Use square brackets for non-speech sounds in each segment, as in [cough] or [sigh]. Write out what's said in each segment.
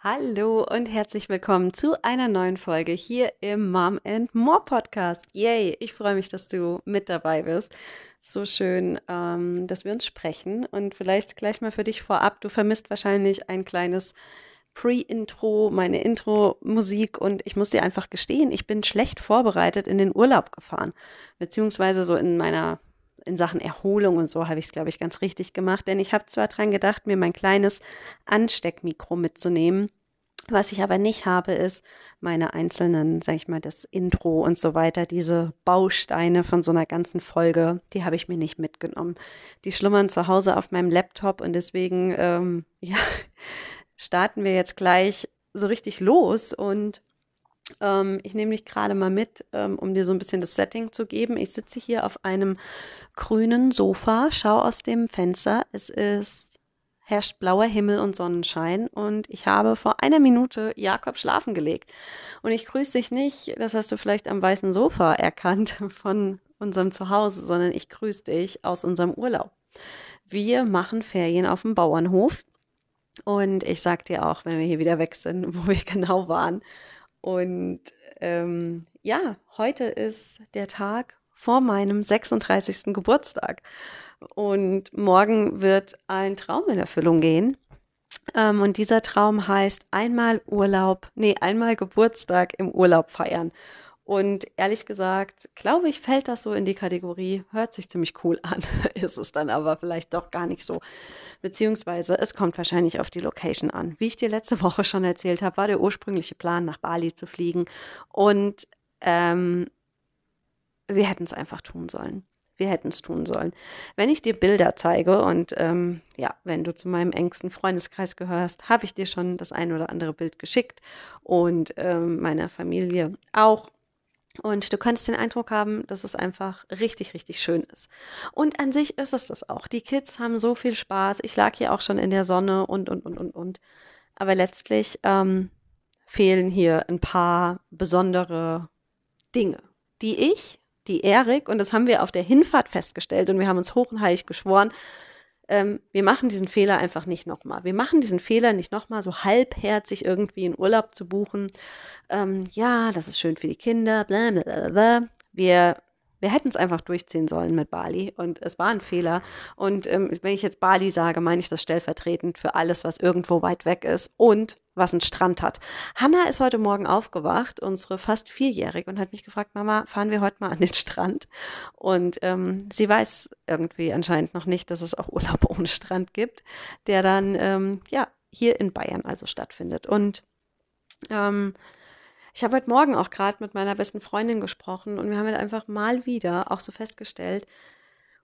Hallo und herzlich willkommen zu einer neuen Folge hier im Mom and More Podcast. Yay, ich freue mich, dass du mit dabei bist. So schön, ähm, dass wir uns sprechen und vielleicht gleich mal für dich vorab. Du vermisst wahrscheinlich ein kleines Pre-Intro, meine Intro-Musik und ich muss dir einfach gestehen, ich bin schlecht vorbereitet in den Urlaub gefahren, beziehungsweise so in meiner in Sachen Erholung und so habe ich es, glaube ich, ganz richtig gemacht. Denn ich habe zwar dran gedacht, mir mein kleines Ansteckmikro mitzunehmen. Was ich aber nicht habe, ist meine einzelnen, sag ich mal, das Intro und so weiter, diese Bausteine von so einer ganzen Folge, die habe ich mir nicht mitgenommen. Die schlummern zu Hause auf meinem Laptop und deswegen, ähm, [laughs] ja, starten wir jetzt gleich so richtig los und ähm, ich nehme dich gerade mal mit, ähm, um dir so ein bisschen das Setting zu geben. Ich sitze hier auf einem grünen Sofa, schaue aus dem Fenster. Es ist herrscht blauer Himmel und Sonnenschein und ich habe vor einer Minute Jakob schlafen gelegt. Und ich grüße dich nicht, das hast du vielleicht am weißen Sofa erkannt [laughs] von unserem Zuhause, sondern ich grüße dich aus unserem Urlaub. Wir machen Ferien auf dem Bauernhof und ich sag dir auch, wenn wir hier wieder weg sind, [laughs] wo wir genau waren. Und ähm, ja, heute ist der Tag vor meinem 36. Geburtstag. Und morgen wird ein Traum in Erfüllung gehen. Ähm, und dieser Traum heißt einmal Urlaub, nee, einmal Geburtstag im Urlaub feiern. Und ehrlich gesagt, glaube ich, fällt das so in die Kategorie, hört sich ziemlich cool [laughs] an, ist es dann aber vielleicht doch gar nicht so. Beziehungsweise es kommt wahrscheinlich auf die Location an. Wie ich dir letzte [laughs] Woche schon erzählt habe, war der ursprüngliche Plan, nach Bali zu fliegen. Und ähm, wir hätten es einfach tun sollen. Wir hätten es tun sollen. Wenn ich dir Bilder zeige und ähm, ja, wenn du zu meinem engsten Freundeskreis gehörst, habe ich dir schon das ein oder andere Bild geschickt und ähm, meiner Familie auch. Und du könntest den Eindruck haben, dass es einfach richtig, richtig schön ist. Und an sich ist es das auch. Die Kids haben so viel Spaß. Ich lag hier auch schon in der Sonne und, und, und, und, und. Aber letztlich ähm, fehlen hier ein paar besondere Dinge, die ich, die Erik, und das haben wir auf der Hinfahrt festgestellt und wir haben uns hoch und heilig geschworen, ähm, wir machen diesen Fehler einfach nicht nochmal. Wir machen diesen Fehler nicht nochmal, so halbherzig irgendwie in Urlaub zu buchen. Ähm, ja, das ist schön für die Kinder, bla. Wir wir hätten es einfach durchziehen sollen mit Bali und es war ein Fehler. Und ähm, wenn ich jetzt Bali sage, meine ich das stellvertretend für alles, was irgendwo weit weg ist und was einen Strand hat. Hanna ist heute Morgen aufgewacht, unsere fast vierjährige, und hat mich gefragt, Mama, fahren wir heute mal an den Strand? Und ähm, sie weiß irgendwie anscheinend noch nicht, dass es auch Urlaub [laughs] ohne Strand gibt, der dann ähm, ja hier in Bayern also stattfindet. Und ähm, ich habe heute Morgen auch gerade mit meiner besten Freundin gesprochen und wir haben halt einfach mal wieder auch so festgestellt,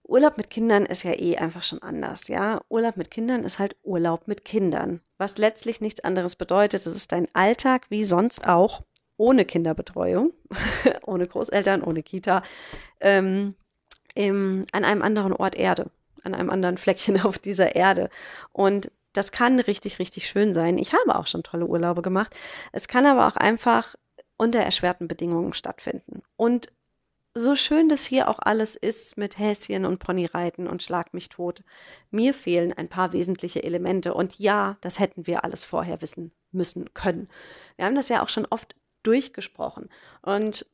Urlaub mit Kindern ist ja eh einfach schon anders, ja. Urlaub mit Kindern ist halt Urlaub mit Kindern, was letztlich nichts anderes bedeutet. Das ist dein Alltag wie sonst auch, ohne Kinderbetreuung, [laughs] ohne Großeltern, ohne Kita, ähm, im, an einem anderen Ort Erde, an einem anderen Fleckchen [laughs] auf dieser Erde. Und das kann richtig, richtig schön sein. Ich habe auch schon tolle Urlaube gemacht. Es kann aber auch einfach unter erschwerten Bedingungen stattfinden. Und so schön das hier auch alles ist mit Häschen und Ponyreiten und Schlag mich tot, mir fehlen ein paar wesentliche Elemente. Und ja, das hätten wir alles vorher wissen müssen können. Wir haben das ja auch schon oft durchgesprochen. Und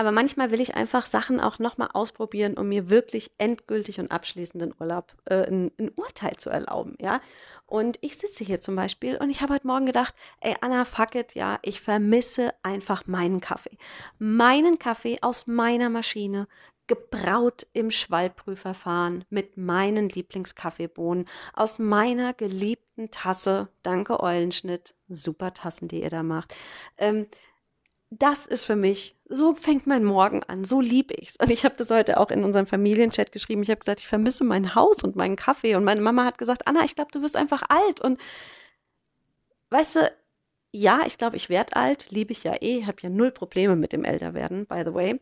aber manchmal will ich einfach Sachen auch nochmal ausprobieren, um mir wirklich endgültig und abschließenden Urlaub äh, ein, ein, Urteil zu erlauben, ja. Und ich sitze hier zum Beispiel und ich habe heute Morgen gedacht, ey Anna, fuck it, ja, ich vermisse einfach meinen Kaffee. Meinen Kaffee aus meiner Maschine, gebraut im Schwallprüfverfahren mit meinen Lieblingskaffeebohnen aus meiner geliebten Tasse. Danke Eulenschnitt, super Tassen, die ihr da macht. Ähm, das ist für mich, so fängt mein Morgen an, so liebe ich's. Und ich habe das heute auch in unserem Familienchat geschrieben. Ich habe gesagt, ich vermisse mein Haus und meinen Kaffee. Und meine Mama hat gesagt, Anna, ich glaube, du wirst einfach alt. Und weißt du, ja, ich glaube, ich werde alt, liebe ich ja eh, habe ja null Probleme mit dem Älterwerden, by the way.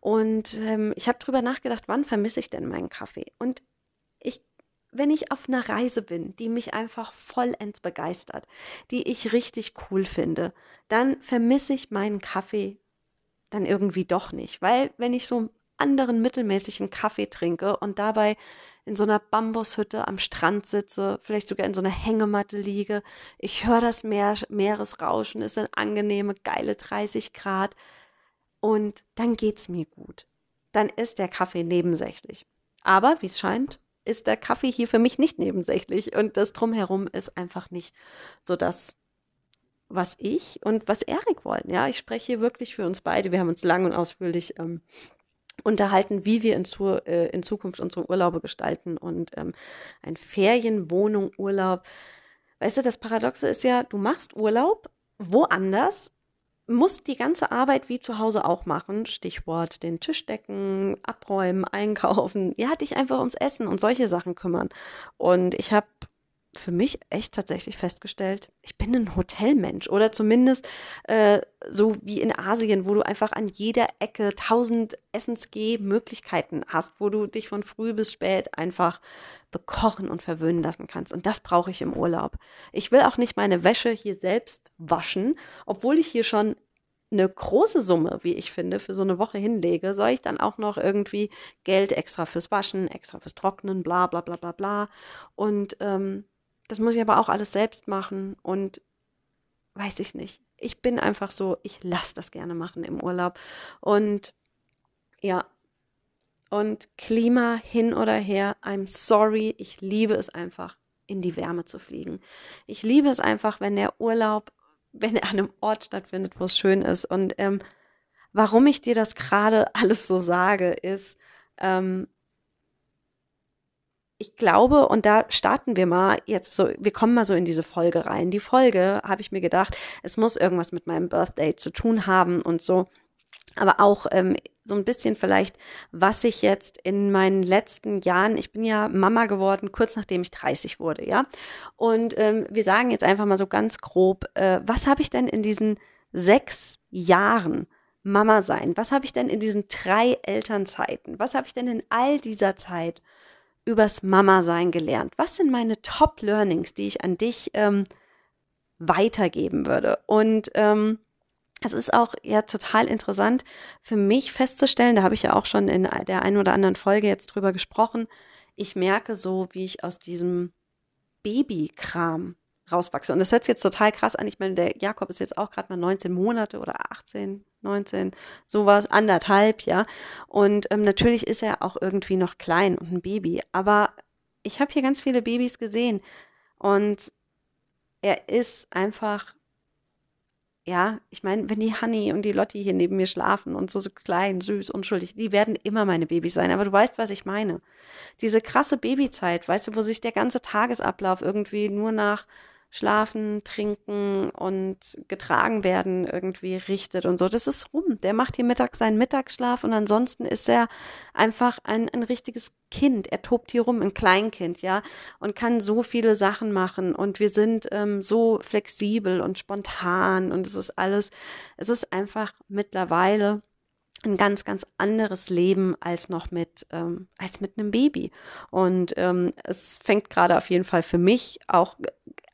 Und ähm, ich habe drüber nachgedacht, wann vermisse ich denn meinen Kaffee? Und ich wenn ich auf einer Reise bin, die mich einfach vollends begeistert, die ich richtig cool finde, dann vermisse ich meinen Kaffee dann irgendwie doch nicht. Weil wenn ich so anderen mittelmäßigen Kaffee trinke und dabei in so einer Bambushütte am Strand sitze, vielleicht sogar in so einer Hängematte liege. Ich höre das Meer, Meeresrauschen, es sind angenehme, geile 30 Grad und dann geht's mir gut. Dann ist der Kaffee nebensächlich. Aber wie es scheint, ist der Kaffee hier für mich nicht nebensächlich und das drumherum ist einfach nicht so das, was ich und was Erik wollen. Ja, ich spreche hier wirklich für uns beide. Wir haben uns lang und ausführlich ähm, unterhalten, wie wir in, zu, äh, in, Zukunft unsere Urlaube gestalten und ähm, ein Ferienwohnung, Urlaub. Weißt du, das Paradoxe ist ja, du machst Urlaub woanders, musst die ganze Arbeit wie zu Hause auch machen. Stichwort den Tisch decken, abräumen, einkaufen. Ja, dich einfach ums Essen und solche Sachen kümmern. Und ich habe für mich echt tatsächlich festgestellt, ich bin ein Hotelmensch oder zumindest äh, so wie in Asien, wo du einfach an jeder Ecke tausend Essensgeh-Möglichkeiten hast, wo du dich von früh bis spät einfach bekochen und verwöhnen lassen kannst. Und das brauche ich im Urlaub. Ich will auch nicht meine Wäsche hier selbst waschen, obwohl ich hier schon eine große Summe, wie ich finde, für so eine Woche hinlege, soll ich dann auch noch irgendwie Geld extra fürs Waschen, extra fürs Trocknen, bla bla bla bla bla. Und ähm, das muss ich aber auch alles selbst machen und weiß ich nicht. Ich bin einfach so, ich lasse das gerne machen im Urlaub. Und ja, und Klima hin oder her, I'm sorry, ich liebe es einfach, in die Wärme zu fliegen. Ich liebe es einfach, wenn der Urlaub, wenn er an einem Ort stattfindet, wo es schön ist. Und ähm, warum ich dir das gerade [laughs] alles so sage, ist, ähm, ich glaube, und da starten wir mal jetzt so, wir kommen mal so in diese Folge rein. Die Folge, habe ich mir gedacht, es muss irgendwas mit meinem Birthday zu tun haben und so. Aber auch ähm, so ein bisschen vielleicht, was ich jetzt in meinen letzten Jahren, ich bin ja Mama geworden, kurz nachdem ich 30 wurde, ja. Und ähm, wir sagen jetzt einfach mal so ganz grob, äh, was habe ich denn in diesen sechs Jahren Mama sein? Was habe ich denn in diesen drei Elternzeiten? Was habe ich denn in all dieser Zeit übers Mama-Sein gelernt? Was sind meine Top-Learnings, die ich an dich ähm, weitergeben würde? Und ähm, es ist auch ja total interessant für mich festzustellen, da habe ich ja auch schon in der einen oder anderen Folge jetzt drüber gesprochen. Ich merke so, wie ich aus diesem Babykram rauswachse. Und das hört sich jetzt total krass an. Ich meine, der Jakob ist jetzt auch gerade mal 19 Monate oder 18, 19, sowas, anderthalb, ja. Und ähm, natürlich ist er auch irgendwie noch klein und ein Baby. Aber ich habe hier ganz viele Babys gesehen. Und er ist einfach, ja, ich meine, wenn die Honey und die Lotti hier neben mir schlafen und so, so klein, süß, unschuldig, die werden immer meine Babys sein. Aber du weißt, was ich meine. Diese krasse Babyzeit, weißt du, wo sich der ganze Tagesablauf irgendwie nur nach Schlafen, Trinken und getragen werden irgendwie richtet und so. Das ist rum. Der macht hier mittags seinen Mittagsschlaf und ansonsten ist er einfach ein, ein richtiges Kind. Er tobt hier rum, ein Kleinkind, ja, und kann so viele Sachen machen. Und wir sind ähm, so flexibel und spontan und es ist alles, es ist einfach mittlerweile ein ganz, ganz anderes Leben als noch mit, ähm, als mit einem Baby. Und ähm, es fängt gerade auf jeden Fall für mich auch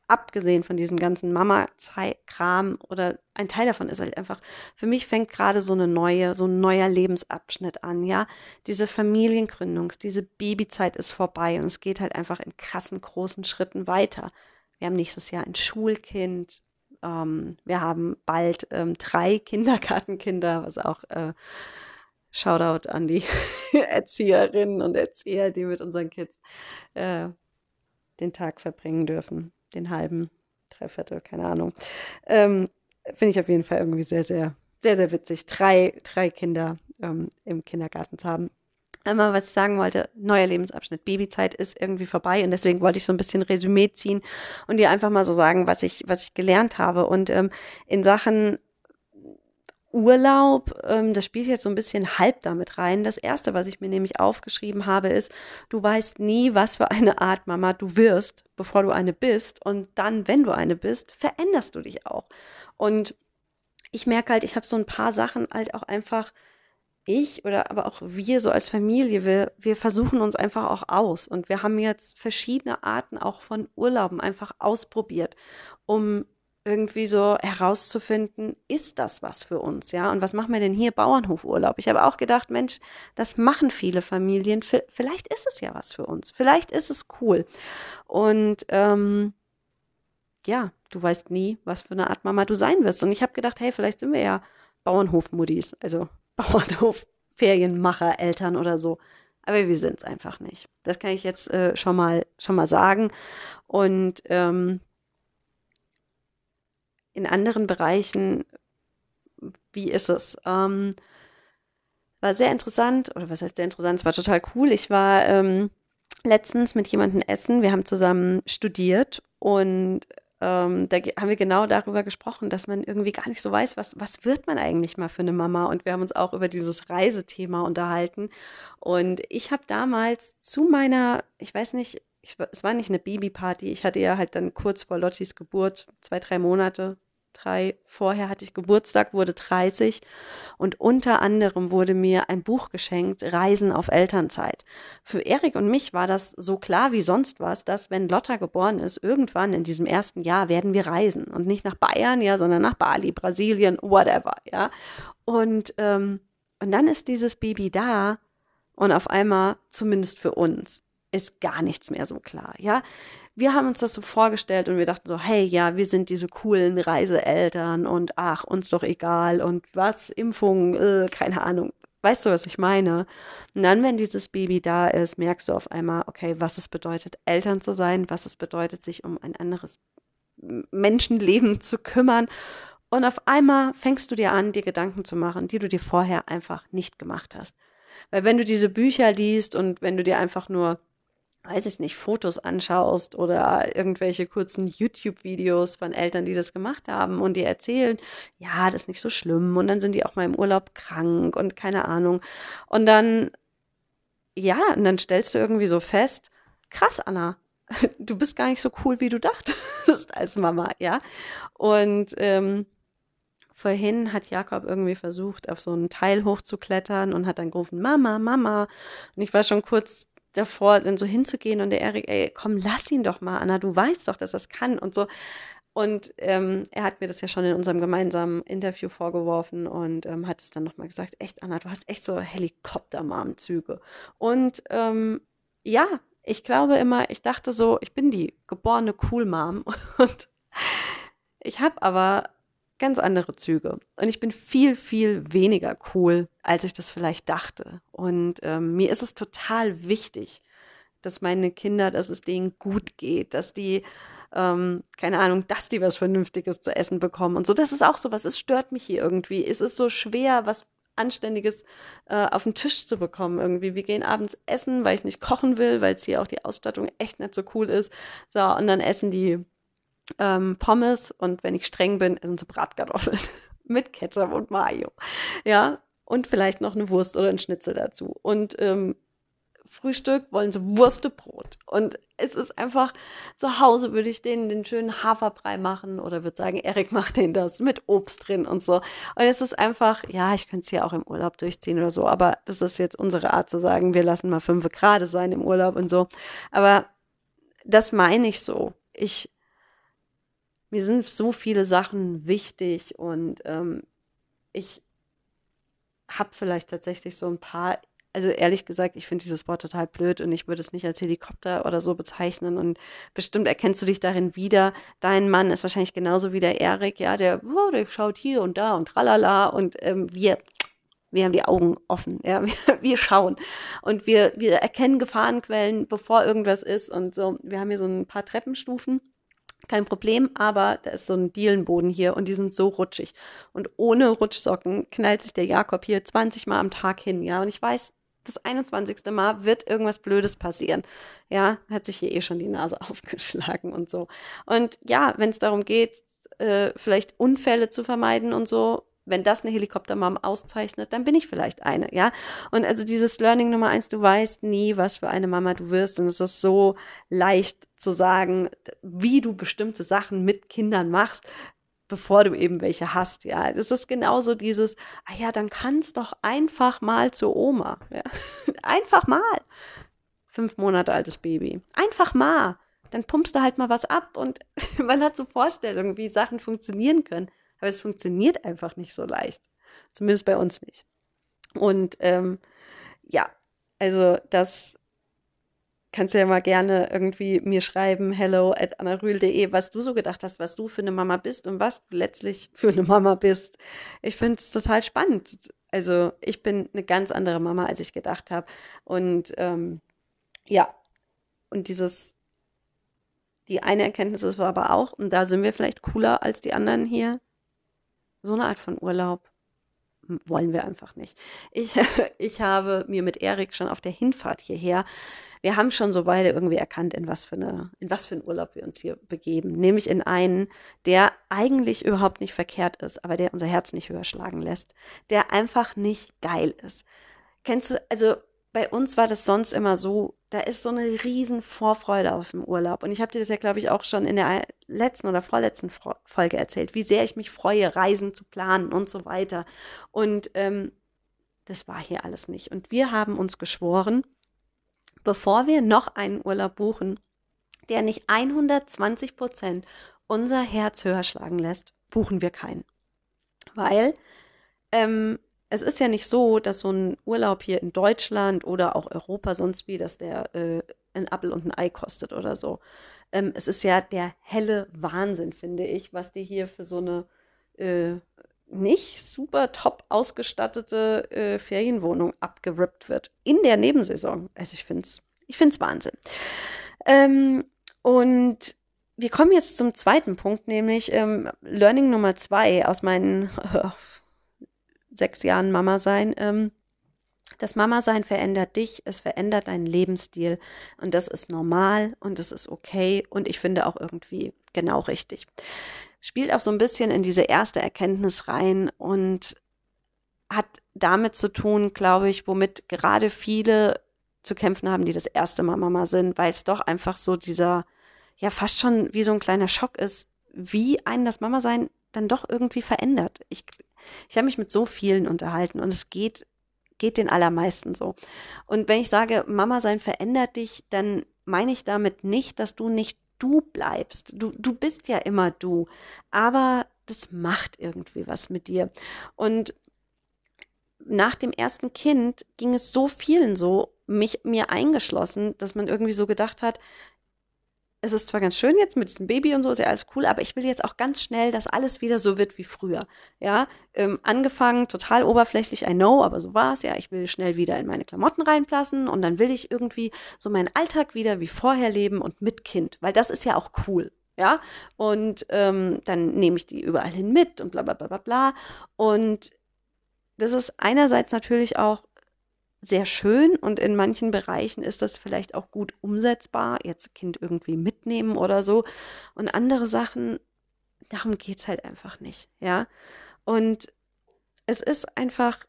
abgesehen von diesem ganzen Mama-Kram oder ein Teil davon ist halt einfach, für mich fängt gerade so eine neue, so ein neuer Lebensabschnitt an, ja. Diese Familiengründungs-, diese Babyzeit ist vorbei und es geht halt einfach in krassen, großen Schritten weiter. Wir haben nächstes Jahr ein Schulkind, ähm, wir haben bald ähm, drei [laughs] Kindergartenkinder, was auch äh, Shoutout an die [laughs] Erzieherinnen und Erzieher, die mit unseren Kids äh, den Tag verbringen dürfen den halben, Dreiviertel, keine Ahnung. Ähm, Finde ich auf jeden Fall irgendwie sehr, sehr, sehr, sehr witzig, drei, drei Kinder ähm, im Kindergarten zu haben. Einmal, was ich sagen wollte, neuer Lebensabschnitt. Babyzeit ist irgendwie vorbei und deswegen wollte ich so ein bisschen Resümee ziehen und dir einfach mal so sagen, was ich, was ich gelernt habe. Und ähm, in Sachen Urlaub, ähm, das spielt jetzt so ein bisschen halb damit rein. Das erste, was ich mir nämlich aufgeschrieben habe, ist, du weißt nie, was für eine Art Mama du wirst, bevor du eine bist. Und dann, wenn du eine bist, veränderst du dich auch. Und ich merke halt, ich habe so ein paar Sachen halt auch einfach, ich oder aber auch wir so als Familie, wir, wir versuchen uns einfach auch aus. Und wir haben jetzt verschiedene Arten auch von Urlauben einfach ausprobiert, um irgendwie so herauszufinden, ist das was für uns, ja? Und was machen wir denn hier? Bauernhofurlaub. Ich habe auch gedacht, Mensch, das machen viele Familien. Vielleicht ist es ja was für uns. Vielleicht ist es cool. Und ähm, ja, du weißt nie, was für eine Art Mama du sein wirst. Und ich habe gedacht, hey, vielleicht sind wir ja Bauernhof-Muddis, also [laughs] Bauernhof-Ferienmacher, Eltern oder so. Aber wir sind es einfach nicht. Das kann ich jetzt äh, schon mal schon mal sagen. Und ähm, in anderen Bereichen, wie ist es? Ähm, war sehr interessant, oder was heißt sehr interessant? Es war total cool. Ich war ähm, letztens mit jemandem essen. Wir haben zusammen studiert und ähm, da haben wir genau darüber gesprochen, dass man irgendwie gar nicht so weiß, was, was wird man eigentlich mal für eine Mama. Und wir haben uns auch über dieses Reisethema unterhalten. Und ich habe damals zu meiner, ich weiß nicht, ich, es war nicht eine Babyparty, ich hatte ja halt dann kurz vor Lottis Geburt, zwei, drei Monate, drei vorher hatte ich Geburtstag, wurde 30 und unter anderem wurde mir ein Buch geschenkt, Reisen auf Elternzeit. Für Erik und mich war das so klar wie sonst was, dass wenn Lotta geboren ist, irgendwann in diesem ersten Jahr werden wir reisen und nicht nach Bayern, ja, sondern nach Bali, Brasilien, whatever, ja. Und, ähm, und dann ist dieses Baby da und auf einmal, zumindest für uns, ist gar nichts mehr so klar, ja wir haben uns das so vorgestellt und wir dachten so, hey, ja, wir sind diese coolen Reiseeltern und ach, uns doch egal und was, Impfung, äh, keine Ahnung. Weißt du, was ich meine? Und dann, wenn dieses Baby da ist, merkst du auf einmal, okay, was es bedeutet, Eltern zu sein, was es bedeutet, sich um ein anderes Menschenleben zu kümmern. Und auf einmal fängst du dir an, dir Gedanken zu machen, die du dir vorher einfach nicht gemacht hast. Weil wenn du diese Bücher liest und wenn du dir einfach nur weiß ich nicht, Fotos anschaust oder irgendwelche kurzen YouTube-Videos von Eltern, die das gemacht haben und die erzählen, ja, das ist nicht so schlimm und dann sind die auch mal im Urlaub krank und keine Ahnung. Und dann, ja, und dann stellst du irgendwie so fest, krass, Anna, [laughs] du bist gar nicht so cool, wie du dachtest [laughs] als Mama, ja. Und ähm, vorhin hat Jakob irgendwie versucht, auf so einen Teil hochzuklettern und hat dann gerufen, Mama, Mama. Und ich war schon kurz davor, dann so hinzugehen und der Erik, ey, komm, lass ihn doch mal, Anna, du weißt doch, dass es kann und so. Und ähm, er hat mir das ja schon in unserem gemeinsamen Interview vorgeworfen und ähm, hat es dann nochmal gesagt, echt, Anna, du hast echt so Helikoptermarmzüge. Und ähm, ja, ich glaube immer, ich dachte so, ich bin die geborene Cool-Mom [laughs] und ich habe aber ganz andere Züge. Und ich bin viel, viel weniger cool, als ich das vielleicht dachte. Und ähm, mir ist es total wichtig, dass meine Kinder, dass es denen gut geht, dass die, ähm, keine Ahnung, dass die was Vernünftiges zu essen bekommen. Und so, das ist auch so was, es stört mich hier irgendwie. Es ist so schwer, was Anständiges äh, auf den Tisch zu bekommen irgendwie. Wir gehen abends essen, weil ich nicht kochen will, weil es hier auch die Ausstattung echt nicht so cool ist. So, und dann essen die ähm, Pommes und wenn ich streng bin, sind es Bratkartoffeln [laughs] mit Ketchup und Mayo. Ja, und vielleicht noch eine Wurst oder ein Schnitzel dazu. Und ähm, Frühstück wollen sie Wurstebrot. Und es ist einfach, zu Hause würde ich denen den schönen Haferbrei machen oder würde sagen, Erik macht den das mit Obst drin und so. Und es ist einfach, ja, ich könnte es hier auch im Urlaub durchziehen oder so, aber das ist jetzt unsere Art zu sagen, wir lassen mal fünf Grad sein im Urlaub und so. Aber das meine ich so. Ich mir sind so viele Sachen wichtig und ähm, ich habe vielleicht tatsächlich so ein paar, also ehrlich gesagt, ich finde dieses Wort total blöd und ich würde es nicht als Helikopter oder so bezeichnen und bestimmt erkennst du dich darin wieder. Dein Mann ist wahrscheinlich genauso wie der Erik, ja, der, oh, der schaut hier und da und tralala und ähm, wir wir haben die Augen offen, ja, [laughs] wir, schauen und wir, wir erkennen Gefahrenquellen, bevor irgendwas ist und so. Wir haben hier so ein paar Treppenstufen kein Problem, aber da ist so ein Dielenboden hier und die sind so rutschig. Und ohne Rutschsocken knallt sich der Jakob hier 20 Mal am Tag hin, ja. Und ich weiß, das 21. Mal wird irgendwas Blödes passieren. Ja, hat sich hier eh schon die Nase [laughs] aufgeschlagen und so. Und ja, wenn es darum geht, äh, vielleicht Unfälle zu vermeiden und so, wenn das eine Helikoptermom auszeichnet, dann bin ich vielleicht eine, ja. Und also dieses Learning Nummer eins, du weißt nie, was für eine Mama du wirst. Und es ist so leicht zu sagen, wie du bestimmte Sachen mit Kindern machst, bevor du eben welche hast, ja. Das ist genauso dieses, ah ja, dann kannst doch einfach mal zur Oma, ja. [laughs] einfach mal. Fünf Monate altes Baby. Einfach mal. dann pumpst du halt mal was ab und [laughs] man hat so Vorstellungen, wie Sachen funktionieren können. Aber es funktioniert einfach nicht so leicht. Zumindest bei uns nicht. Und ähm, ja, also das kannst du ja mal gerne irgendwie mir schreiben, hello at anarühl.de, was du so gedacht hast, was du für eine Mama bist und was du letztlich für eine Mama bist. Ich finde es total spannend. Also ich bin eine ganz andere Mama, als ich gedacht habe. Und ähm, ja, und dieses, die eine Erkenntnis ist aber auch, und da sind wir vielleicht cooler als die anderen hier, so eine Art von Urlaub wollen wir einfach nicht. Ich, [laughs] ich habe mir mit Erik schon auf der Hinfahrt hierher, wir haben schon so beide irgendwie erkannt, in was für eine, in was für einen Urlaub wir uns hier begeben. Nämlich in einen, der eigentlich überhaupt nicht verkehrt ist, aber der unser Herz nicht höher schlagen lässt. Der einfach nicht geil ist. Kennst du, also bei uns war das sonst immer so, da ist so eine riesen Vorfreude auf dem Urlaub. Und ich habe dir das ja, glaube ich, auch schon in der letzten oder vorletzten Folge erzählt, wie sehr ich mich freue, Reisen zu planen und so weiter. Und ähm, das war hier alles nicht. Und wir haben uns geschworen, bevor wir noch einen Urlaub buchen, der nicht 120 Prozent unser Herz höher schlagen lässt, buchen wir keinen. Weil ähm, es ist ja nicht so, dass so ein Urlaub hier in Deutschland oder auch Europa sonst wie, dass der äh, ein Appel und ein Ei kostet oder so. Ähm, es ist ja der helle Wahnsinn, finde ich, was dir hier für so eine äh, nicht super top ausgestattete äh, Ferienwohnung abgerippt wird. In der Nebensaison. Also ich finde es ich find's Wahnsinn. Ähm, und wir kommen jetzt zum zweiten Punkt, nämlich ähm, Learning Nummer zwei aus meinen [laughs] sechs Jahren Mama sein. Ähm, das Mama-Sein verändert dich, es verändert deinen Lebensstil und das ist normal und das ist okay und ich finde auch irgendwie genau richtig. Spielt auch so ein bisschen in diese erste Erkenntnis rein und hat damit zu tun, glaube ich, womit gerade viele zu kämpfen haben, die das erste Mal Mama sind, weil es doch einfach so dieser, ja, fast schon wie so ein kleiner Schock ist, wie einen das Mama-Sein dann doch irgendwie verändert. Ich ich habe mich mit so vielen unterhalten und es geht, geht den allermeisten so. Und wenn ich sage, Mama sein verändert dich, dann meine ich damit nicht, dass du nicht du bleibst. Du, du bist ja immer du. Aber das macht irgendwie was mit dir. Und nach dem ersten Kind ging es so vielen so, mich mir eingeschlossen, dass man irgendwie so gedacht hat, es ist zwar ganz schön jetzt mit diesem Baby und so, ist ja alles cool, aber ich will jetzt auch ganz schnell, dass alles wieder so wird wie früher. Ja, ähm, angefangen total oberflächlich, I know, aber so war es ja. Ich will schnell wieder in meine Klamotten reinplassen und dann will ich irgendwie so meinen Alltag wieder wie vorher leben und mit Kind, weil das ist ja auch cool. Ja, und ähm, dann nehme ich die überall hin mit und bla bla bla bla bla. Und das ist einerseits natürlich auch sehr schön und in manchen Bereichen ist das vielleicht auch gut umsetzbar, jetzt Kind irgendwie mitnehmen oder so. Und andere Sachen, darum geht es halt einfach nicht, ja. Und es ist einfach,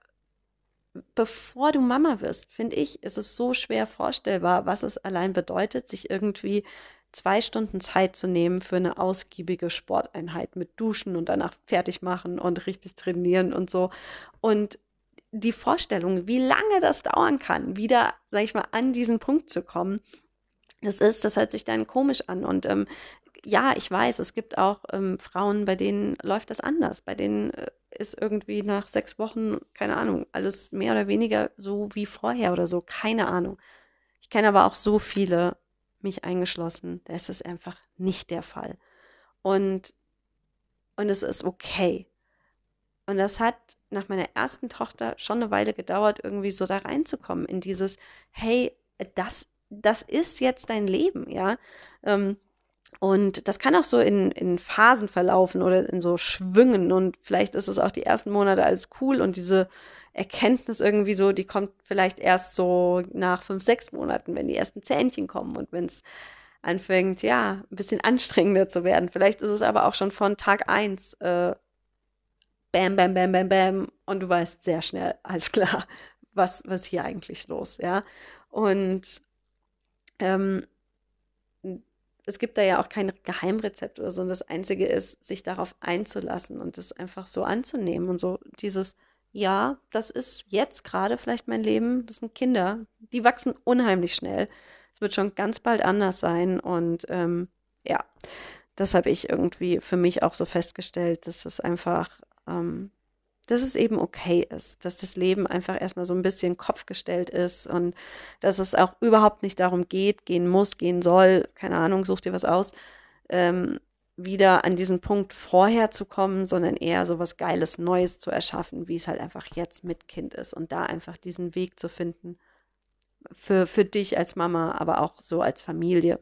bevor du Mama wirst, finde ich, ist es so schwer vorstellbar, was es allein bedeutet, sich irgendwie zwei Stunden Zeit zu nehmen für eine ausgiebige Sporteinheit mit Duschen und danach fertig machen und richtig trainieren und so. Und die Vorstellung, wie lange das dauern kann, wieder, sag ich mal, an diesen Punkt zu kommen, das ist, das hört sich dann komisch an. Und ähm, ja, ich weiß, es gibt auch ähm, Frauen, bei denen läuft das anders. Bei denen äh, ist irgendwie nach sechs Wochen, keine Ahnung, alles mehr oder weniger so wie vorher oder so, keine Ahnung. Ich kenne aber auch so viele, mich eingeschlossen, da ist es einfach nicht der Fall. Und, und es ist okay. Und das hat nach meiner ersten Tochter schon eine Weile gedauert, irgendwie so da reinzukommen in dieses, hey, das, das ist jetzt dein Leben, ja. Ähm, und das kann auch so in, in Phasen verlaufen oder in so Schwüngen. Und vielleicht ist es auch die ersten Monate alles cool und diese Erkenntnis irgendwie so, die kommt vielleicht erst so nach fünf, sechs Monaten, wenn die ersten Zähnchen kommen und wenn es anfängt, ja, ein bisschen anstrengender zu werden. Vielleicht ist es aber auch schon von Tag eins äh, bam, bam, bam, bam, bam. Und du weißt sehr schnell, [laughs] alles klar, was, was hier eigentlich los, ja. Und ähm, es gibt da ja auch kein Geheimrezept oder so. Und das Einzige ist, sich darauf einzulassen und es einfach so anzunehmen und so dieses, ja, das ist jetzt gerade vielleicht mein Leben. Das sind Kinder, die wachsen unheimlich schnell. Es wird schon ganz bald anders sein. Und ähm, ja, das habe ich irgendwie für mich auch so festgestellt, dass es einfach, ähm, dass es eben okay ist, dass das Leben einfach erstmal so ein bisschen kopfgestellt ist und dass es auch überhaupt nicht darum geht, gehen muss, gehen soll, keine Ahnung, such dir was aus, ähm, wieder an diesen Punkt vorher zu kommen, sondern eher so was Geiles, Neues zu erschaffen, wie es halt einfach jetzt mit Kind ist und da einfach diesen Weg zu finden für, für dich als Mama, aber auch so als Familie,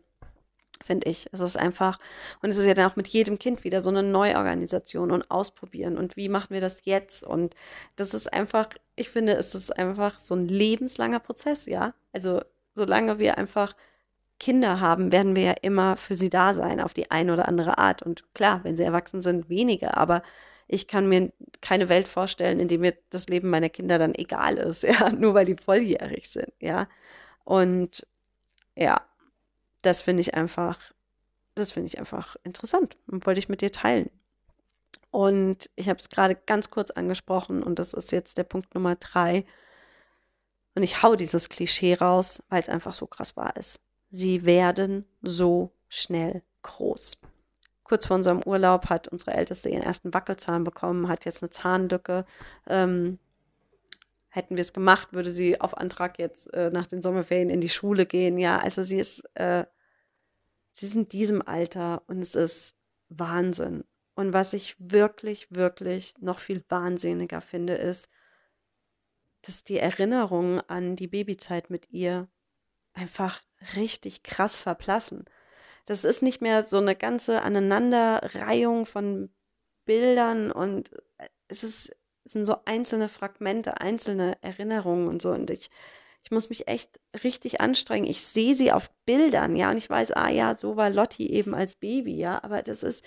finde ich. Es ist einfach, und es ist ja dann auch mit jedem Kind wieder so eine Neuorganisation und ausprobieren und wie machen wir das jetzt und das ist einfach, ich finde, es ist einfach so ein lebenslanger Prozess, ja. Also solange wir einfach Kinder haben, werden wir ja immer für sie da sein, auf die eine oder andere Art. Und klar, wenn sie erwachsen sind, weniger. Aber ich kann mir keine Welt vorstellen, in der mir das Leben meiner Kinder dann egal ist, [laughs] ja, nur weil die volljährig sind, ja. Und ja, das finde ich einfach, das finde ich einfach interessant und wollte ich mit dir teilen. Und ich habe es gerade ganz kurz angesprochen und das ist jetzt der Punkt Nummer drei. Und ich hau dieses Klischee raus, weil es einfach so krass wahr ist sie werden so schnell groß. Kurz vor unserem Urlaub hat unsere Älteste ihren ersten Wackelzahn bekommen, hat jetzt eine Zahnlücke. Ähm, hätten wir es gemacht, würde sie auf Antrag jetzt äh, nach den Sommerferien in die Schule gehen. Ja, also sie ist, äh, sie in diesem Alter und es ist Wahnsinn. Und was ich wirklich, wirklich noch viel wahnsinniger finde, ist, dass die Erinnerung an die Babyzeit mit ihr einfach richtig krass verblassen. Das ist nicht mehr so eine ganze Aneinanderreihung von Bildern und äh, es ist es sind so einzelne Fragmente, einzelne Erinnerungen und so. Und ich, ich muss mich echt richtig anstrengen. Ich sehe sie auf Bildern, ja, und ich weiß, ah ja, so war Lotti eben als Baby, ja, aber das ist,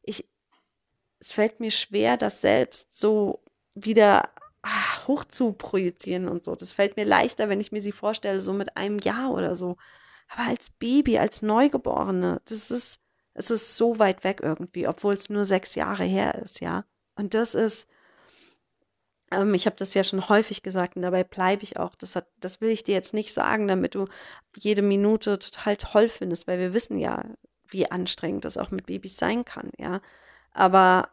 ich, es fällt mir schwer, das selbst so wieder ah, hoch zu projizieren und so. Das fällt mir leichter, wenn ich mir sie vorstelle, so mit einem Jahr oder so. Aber als Baby, als Neugeborene, das ist, es ist so weit weg irgendwie, obwohl es nur sechs Jahre her ist, ja. Und das ist, ähm, ich habe das ja schon häufig gesagt und dabei bleibe ich auch. Das, hat, das will ich dir jetzt nicht sagen, damit du jede Minute total toll findest, weil wir wissen ja, wie anstrengend das auch mit Babys sein kann, ja. Aber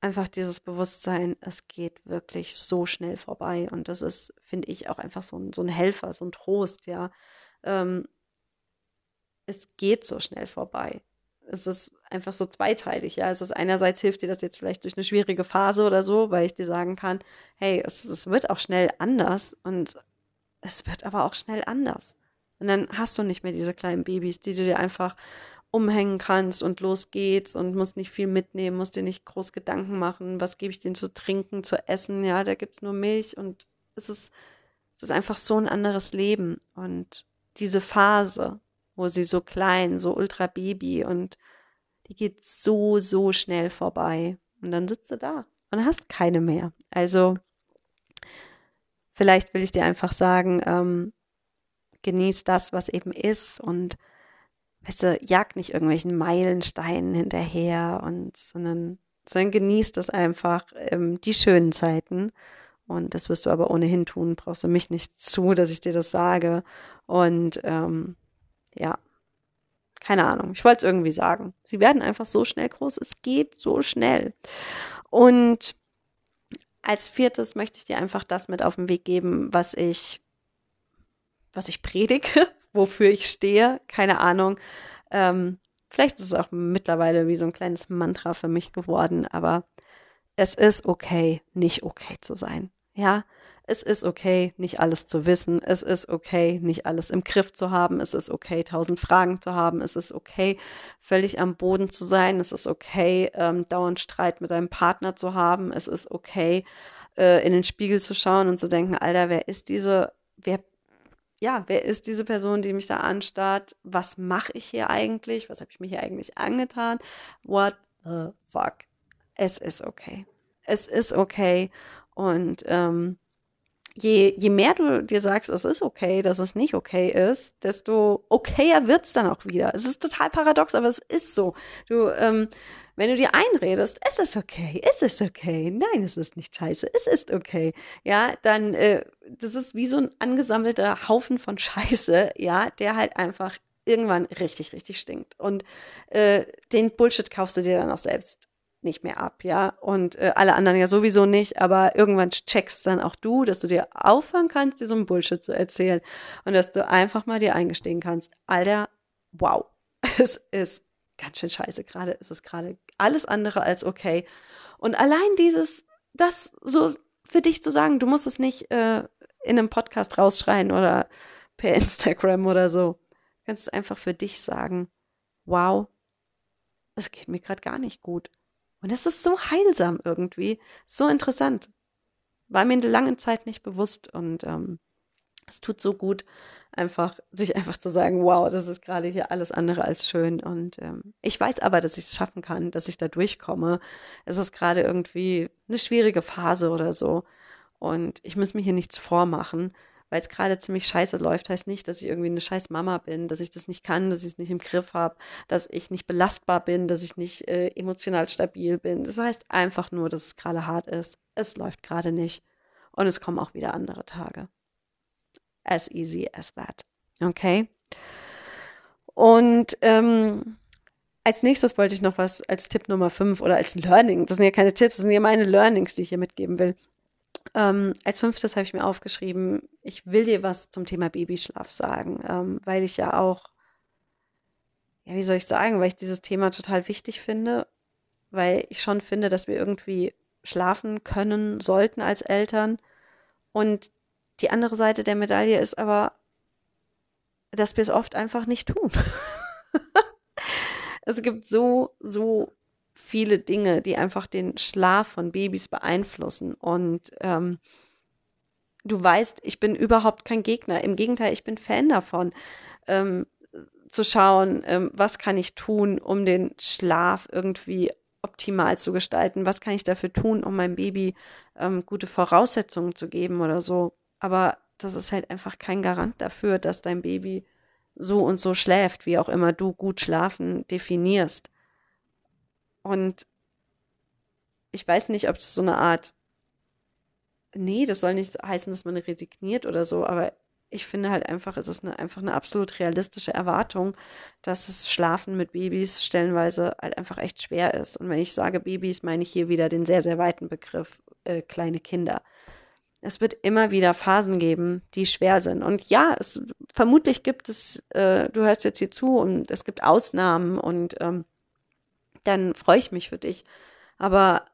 einfach dieses Bewusstsein, es geht wirklich so schnell vorbei. Und das ist, finde ich, auch einfach so ein, so ein Helfer, so ein Trost, ja. Ähm, es geht so schnell vorbei. Es ist einfach so zweiteilig, ja. Es ist einerseits hilft dir das jetzt vielleicht durch eine schwierige Phase oder so, weil ich dir sagen kann, hey, es, es wird auch schnell anders und es wird aber auch schnell anders. Und dann hast du nicht mehr diese kleinen Babys, die du dir einfach umhängen kannst und los geht's und musst nicht viel mitnehmen, musst dir nicht groß Gedanken machen, was gebe ich denen zu trinken, zu essen, ja, da gibt's nur Milch und es ist, es ist einfach so ein anderes Leben und diese Phase, wo sie so klein, so ultra Baby und die geht so, so schnell vorbei und dann sitzt du da und hast keine mehr. Also vielleicht will ich dir einfach sagen, ähm, genieß das, was eben ist und weißt du, jag nicht irgendwelchen Meilensteinen hinterher und, sondern, sondern genießt das einfach, ähm, die schönen Zeiten. Und das wirst du aber ohnehin tun, brauchst du mich nicht zu, dass ich dir das sage. Und ähm, ja, keine Ahnung, ich wollte es irgendwie sagen. Sie werden einfach so schnell groß, es geht so schnell. Und als viertes möchte ich dir einfach das mit auf den Weg geben, was ich, was ich predige, [laughs] wofür ich stehe, keine Ahnung. Ähm, vielleicht ist es auch mittlerweile wie so ein kleines Mantra für mich geworden, aber es ist okay, nicht okay zu sein. Ja, es ist okay, nicht alles zu wissen. Es ist okay, nicht alles im Griff zu haben. Es ist okay, tausend Fragen zu haben. Es ist okay, völlig am Boden zu sein. Es ist okay, ähm, dauernd Streit mit deinem Partner zu haben. Es ist okay, äh, in den Spiegel zu schauen und zu denken, Alter, wer ist diese, wer ja, wer ist diese Person, die mich da anstarrt? Was mache ich hier eigentlich? Was habe ich mir hier eigentlich angetan? What the fuck? Es ist okay. Es ist okay. Und ähm, je, je mehr du dir sagst, es ist okay, dass es nicht okay ist, desto okayer wird's dann auch wieder. Es ist total paradox, aber es ist so. Du, ähm, wenn du dir einredest, es ist okay, es ist okay, nein, es ist nicht scheiße, es ist okay, ja, dann, äh, das ist wie so ein angesammelter Haufen von Scheiße, ja, der halt einfach irgendwann richtig, richtig stinkt. Und äh, den Bullshit kaufst du dir dann auch selbst nicht mehr ab, ja. Und äh, alle anderen ja sowieso nicht, aber irgendwann checkst dann auch du, dass du dir aufhören kannst, dir so ein Bullshit zu erzählen und dass du einfach mal dir eingestehen kannst, Alter, wow, [laughs] es ist ganz schön scheiße gerade, ist es gerade alles andere als okay. Und allein dieses, das so für dich zu sagen, du musst es nicht äh, in einem Podcast rausschreien oder per [laughs] Instagram oder so. Du kannst es einfach für dich sagen, wow, es geht mir gerade gar nicht gut. Und es ist so heilsam irgendwie, so interessant. War mir in der langen Zeit nicht bewusst und ähm, es tut so gut, einfach sich einfach zu sagen, wow, das ist gerade hier alles andere als schön. Und ähm, ich weiß aber, dass ich es schaffen kann, dass ich da durchkomme. Es ist gerade irgendwie eine schwierige Phase oder so. Und ich muss mir hier nichts vormachen weil es gerade ziemlich scheiße läuft, heißt nicht, dass ich irgendwie eine scheiß Mama bin, dass ich das nicht kann, dass ich es nicht im Griff habe, dass ich nicht belastbar bin, dass ich nicht äh, emotional stabil bin. Das heißt einfach nur, dass es gerade hart ist. Es läuft gerade nicht. Und es kommen auch wieder andere Tage. As easy as that. Okay? Und ähm, als nächstes wollte ich noch was als Tipp Nummer 5 oder als Learning. Das sind ja keine Tipps, das sind ja meine Learnings, die ich hier mitgeben will. Ähm, als fünftes habe ich mir aufgeschrieben, ich will dir was zum Thema Babyschlaf sagen, ähm, weil ich ja auch, ja, wie soll ich sagen, weil ich dieses Thema total wichtig finde, weil ich schon finde, dass wir irgendwie schlafen können sollten als Eltern. Und die andere Seite der Medaille ist aber, dass wir es oft einfach nicht tun. [laughs] es gibt so, so viele Dinge, die einfach den Schlaf von Babys beeinflussen. Und ähm, du weißt, ich bin überhaupt kein Gegner. Im Gegenteil, ich bin Fan davon, ähm, zu schauen, ähm, was kann ich tun, um den Schlaf irgendwie optimal zu gestalten. Was kann ich dafür tun, um meinem Baby ähm, gute Voraussetzungen zu geben oder so. Aber das ist halt einfach kein Garant dafür, dass dein Baby so und so schläft, wie auch immer du gut schlafen definierst. Und ich weiß nicht, ob es so eine Art, nee, das soll nicht heißen, dass man resigniert oder so, aber ich finde halt einfach, es ist eine, einfach eine absolut realistische Erwartung, dass das Schlafen mit Babys stellenweise halt einfach echt schwer ist. Und wenn ich sage Babys, meine ich hier wieder den sehr, sehr weiten Begriff äh, kleine Kinder. Es wird immer wieder Phasen geben, die schwer sind. Und ja, es, vermutlich gibt es, äh, du hörst jetzt hier zu und es gibt Ausnahmen und ähm, dann freue ich mich für dich. Aber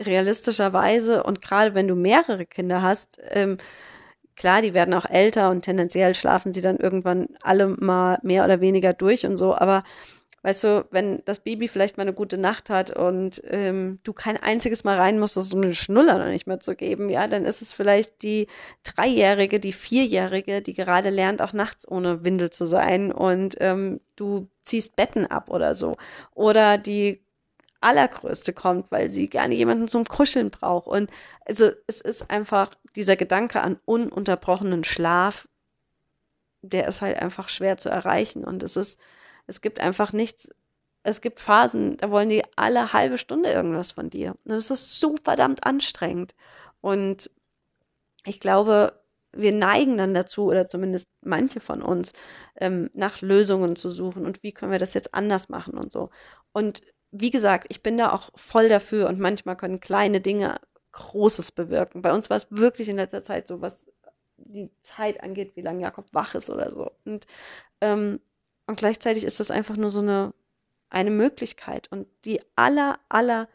realistischerweise und gerade wenn du mehrere Kinder hast, ähm, klar, die werden auch älter und tendenziell schlafen sie dann irgendwann alle mal mehr oder weniger durch und so, aber Weißt du, wenn das Baby vielleicht mal eine gute Nacht hat und ähm, du kein einziges Mal rein musstest, um den Schnuller noch nicht mehr zu geben, ja, dann ist es vielleicht die Dreijährige, die Vierjährige, die gerade lernt, auch nachts ohne Windel zu sein und ähm, du ziehst Betten ab oder so. Oder die allergrößte kommt, weil sie gerne jemanden zum Kuscheln braucht. Und also es ist einfach dieser Gedanke an ununterbrochenen Schlaf, der ist halt einfach schwer zu erreichen. Und es ist es gibt einfach nichts. Es gibt Phasen, da wollen die alle halbe Stunde irgendwas von dir. Und das ist so verdammt anstrengend. Und ich glaube, wir neigen dann dazu, oder zumindest manche von uns, ähm, nach Lösungen zu suchen und wie können wir das jetzt anders machen und so. Und wie gesagt, ich bin da auch voll dafür und manchmal können kleine Dinge Großes bewirken. Bei uns war es wirklich in letzter Zeit so, was die Zeit angeht, wie lange Jakob wach ist oder so. Und ähm, und gleichzeitig ist das einfach nur so eine, eine Möglichkeit. Und die aller, aller,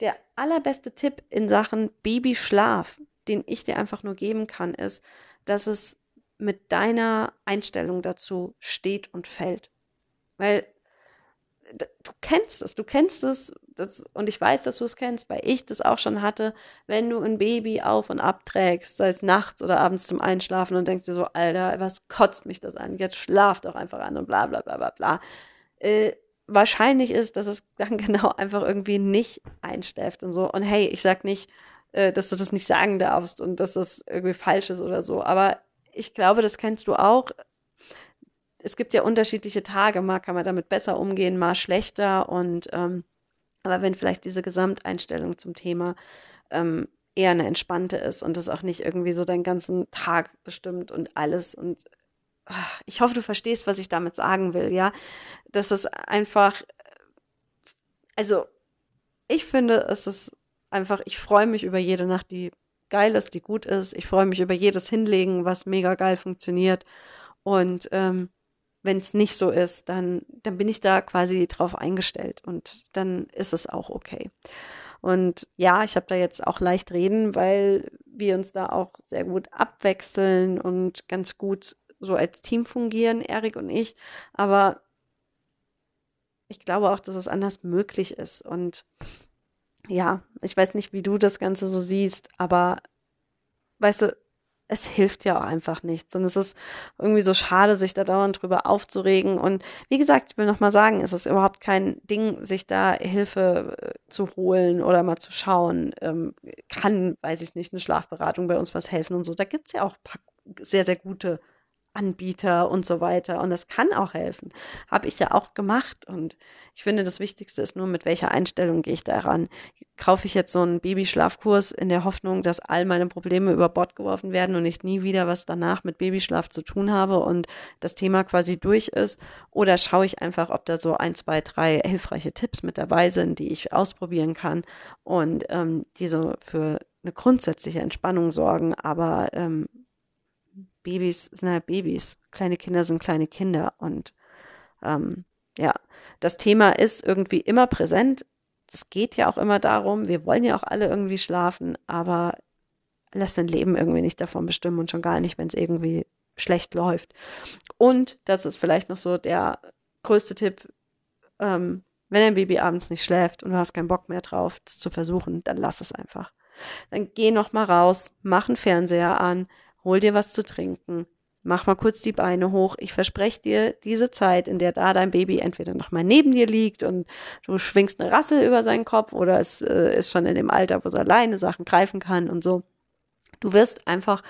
der allerbeste Tipp in Sachen Babyschlaf, den ich dir einfach nur geben kann, ist, dass es mit deiner Einstellung dazu steht und fällt. Weil du kennst es, du kennst es, das, und ich weiß, dass du es kennst, weil ich das auch schon hatte, wenn du ein Baby auf und abträgst, sei es nachts oder abends zum Einschlafen und denkst dir so, Alter, was kotzt mich das an? Jetzt schlaf doch einfach an und bla bla bla bla bla. Äh, wahrscheinlich ist, dass es dann [laughs] genau einfach irgendwie nicht einschläft und so. Und hey, ich sag nicht, äh, dass du das nicht sagen darfst und dass das irgendwie falsch ist oder so. Aber ich glaube, das kennst du auch. Es gibt ja unterschiedliche Tage, mal kann man damit besser umgehen, mal schlechter. Und ähm, aber wenn vielleicht diese Gesamteinstellung zum Thema ähm, eher eine entspannte ist und das auch nicht irgendwie so deinen ganzen Tag bestimmt und alles und ach, ich hoffe, du verstehst, was ich damit sagen will, ja, dass es einfach, also ich finde, es ist einfach, ich freue mich über jede Nacht, die geil ist, die gut ist. Ich freue mich über jedes Hinlegen, was mega geil funktioniert. Und ähm, wenn es nicht so ist, dann, dann bin ich da quasi drauf eingestellt und dann ist es auch okay. Und ja, ich habe da jetzt auch leicht reden, weil wir uns da auch sehr gut abwechseln und ganz gut so als Team fungieren, Erik und ich. Aber ich glaube auch, dass es anders möglich ist. Und ja, ich weiß nicht, wie du das Ganze so siehst, aber weißt du, es hilft ja auch einfach nichts. Und es ist irgendwie so schade, sich da dauernd drüber aufzuregen. Und wie gesagt, ich will nochmal sagen, es ist überhaupt kein Ding, sich da Hilfe äh, zu holen oder mal zu schauen. Ähm, kann, weiß ich nicht, eine Schlafberatung bei uns was helfen und so. Da gibt es ja auch sehr, sehr gute Anbieter und so weiter. Und das kann auch helfen. Habe ich ja auch gemacht. Und ich finde, das Wichtigste ist nur, mit welcher Einstellung gehe ich da ran. Kaufe ich jetzt so einen Babyschlafkurs in der Hoffnung, dass all meine Probleme über Bord geworfen werden und ich nie wieder was danach mit Babyschlaf zu tun habe und das Thema quasi durch ist? Oder schaue ich einfach, ob da so ein, zwei, drei hilfreiche Tipps mit dabei sind, die ich ausprobieren kann und ähm, die so für eine grundsätzliche Entspannung sorgen, aber ähm, Babys sind halt Babys. Kleine Kinder sind kleine Kinder. Und ähm, ja, das Thema ist irgendwie immer präsent. Es geht ja auch immer darum, wir wollen ja auch alle irgendwie schlafen, aber lass dein Leben irgendwie nicht davon bestimmen und schon gar nicht, wenn es irgendwie schlecht läuft. Und das ist vielleicht noch so der größte Tipp, ähm, wenn ein Baby abends nicht schläft und du hast keinen Bock mehr drauf, das zu versuchen, dann lass es einfach. Dann geh noch mal raus, mach einen Fernseher an, hol dir was zu trinken, mach mal kurz die Beine hoch. Ich verspreche dir, diese Zeit, in der da dein Baby entweder noch mal neben dir liegt und du schwingst eine Rassel über seinen Kopf oder es äh, ist schon in dem Alter, wo es alleine Sachen greifen kann und so. Du wirst einfach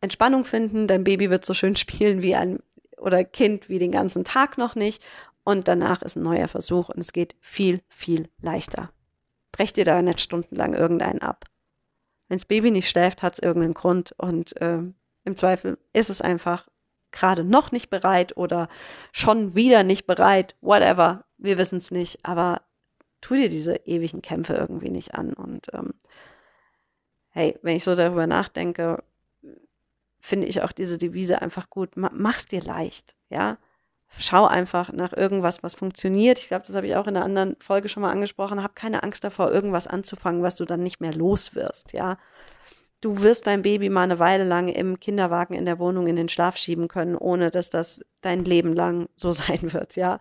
Entspannung finden, dein Baby wird so schön [laughs] spielen wie ein oder Kind wie den ganzen Tag noch nicht und danach ist ein neuer Versuch und es geht viel, viel leichter. Brech dir da nicht stundenlang irgendeinen ab. Wenn das Baby nicht schläft, hat es irgendeinen Grund und äh, im Zweifel ist es einfach gerade noch nicht bereit oder schon wieder nicht bereit, whatever, wir wissen es nicht, aber tu dir diese ewigen Kämpfe irgendwie nicht an und ähm, hey, wenn ich so darüber nachdenke, finde ich auch diese Devise einfach gut, mach's dir leicht, ja, schau einfach nach irgendwas, was funktioniert. Ich glaube, das habe ich auch in einer anderen Folge schon mal angesprochen. Hab keine Angst davor, irgendwas anzufangen, was du dann nicht mehr los wirst, ja. Du wirst dein Baby mal eine Weile lang im Kinderwagen in der Wohnung in den Schlaf schieben können, ohne dass das dein Leben lang so [laughs] sein wird, ja.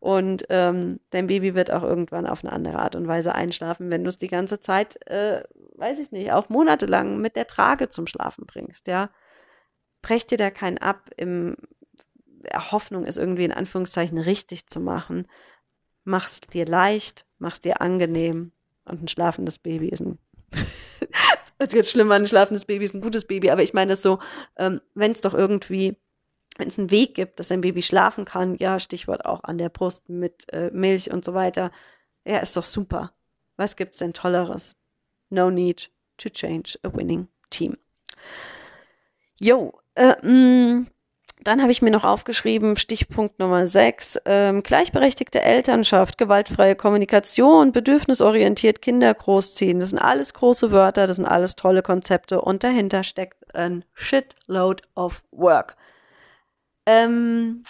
Und ähm, dein Baby wird auch irgendwann auf eine andere Art und Weise einschlafen, wenn du es die ganze Zeit, äh, weiß ich nicht, auch monatelang mit der Trage zum Schlafen bringst, ja. Brech dir da keinen ab im Hoffnung ist, irgendwie in Anführungszeichen richtig zu machen. Mach's dir leicht, mach's dir angenehm. Und ein schlafendes Baby ist ein. Es wird schlimmer, ein schlafendes Baby ist ein gutes Baby, aber ich meine es so, ähm, wenn es doch irgendwie, wenn es einen Weg gibt, dass ein Baby schlafen kann, ja, Stichwort auch an der Brust mit äh, Milch und so weiter, ja, ist doch super. Was gibt's denn Tolleres? No need to change a winning team. Jo, äh, mm, dann habe ich mir noch aufgeschrieben, Stichpunkt Nummer 6, ähm, gleichberechtigte Elternschaft, gewaltfreie Kommunikation, bedürfnisorientiert Kinder großziehen. Das sind alles große Wörter, das sind alles tolle Konzepte und dahinter steckt ein Shitload of Work. Ähm,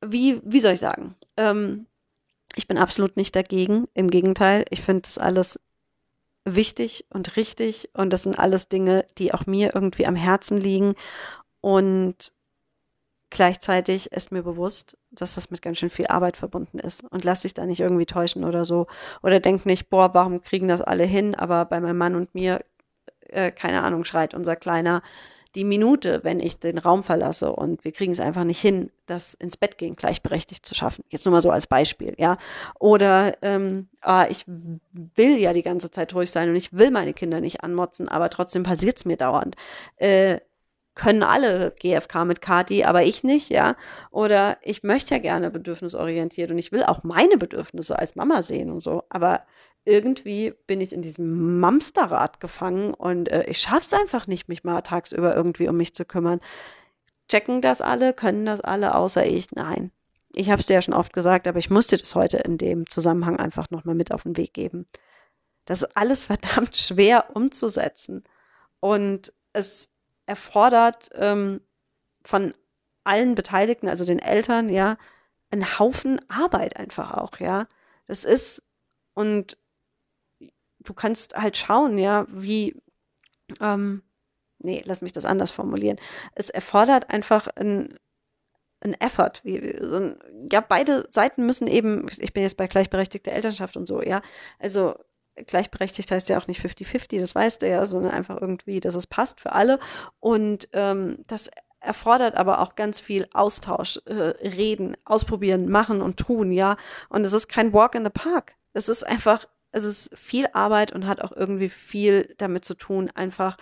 wie, wie soll ich sagen? Ähm, ich bin absolut nicht dagegen. Im Gegenteil, ich finde das alles wichtig und richtig und das sind alles Dinge, die auch mir irgendwie am Herzen liegen und gleichzeitig ist mir bewusst, dass das mit ganz schön viel Arbeit verbunden ist. Und lass dich da nicht irgendwie täuschen oder so. Oder denk nicht, boah, warum kriegen das alle hin? Aber bei meinem Mann und mir, äh, keine Ahnung, schreit unser Kleiner die Minute, wenn ich den Raum verlasse und wir kriegen es einfach nicht hin, das ins Bett gehen gleichberechtigt zu schaffen. Jetzt nur mal so als Beispiel, ja. Oder ähm, ah, ich will ja die ganze Zeit ruhig sein und ich will meine Kinder nicht anmotzen, aber trotzdem passiert es mir dauernd. Äh, können alle GFK mit Kati, aber ich nicht, ja. Oder ich möchte ja gerne bedürfnisorientiert und ich will auch meine Bedürfnisse als Mama sehen und so. Aber irgendwie bin ich in diesem Mamsterrad gefangen und äh, ich schaffe es einfach nicht, mich mal tagsüber irgendwie um mich zu kümmern. Checken das alle? Können das alle außer ich? Nein. Ich habe es dir ja schon oft gesagt, aber ich musste das heute in dem Zusammenhang einfach nochmal mit auf den Weg geben. Das ist alles [laughs] verdammt schwer umzusetzen. Und es erfordert ähm, von allen Beteiligten, also den Eltern, ja, einen Haufen Arbeit einfach auch, ja. Das ist, und du kannst halt schauen, ja, wie, ähm, nee, lass mich das anders formulieren. Es erfordert einfach ein, ein Effort. Wie, so ein, ja, beide Seiten müssen eben, ich bin jetzt bei gleichberechtigter Elternschaft und so, ja, also gleichberechtigt heißt ja auch nicht 50-50, das weißt du ja, sondern einfach irgendwie, dass es passt für alle. Und ähm, das erfordert aber auch ganz viel Austausch, äh, reden, ausprobieren, machen und tun, ja. Und es ist kein Walk in the Park. Es ist einfach, es ist viel Arbeit und hat auch irgendwie viel damit zu tun, einfach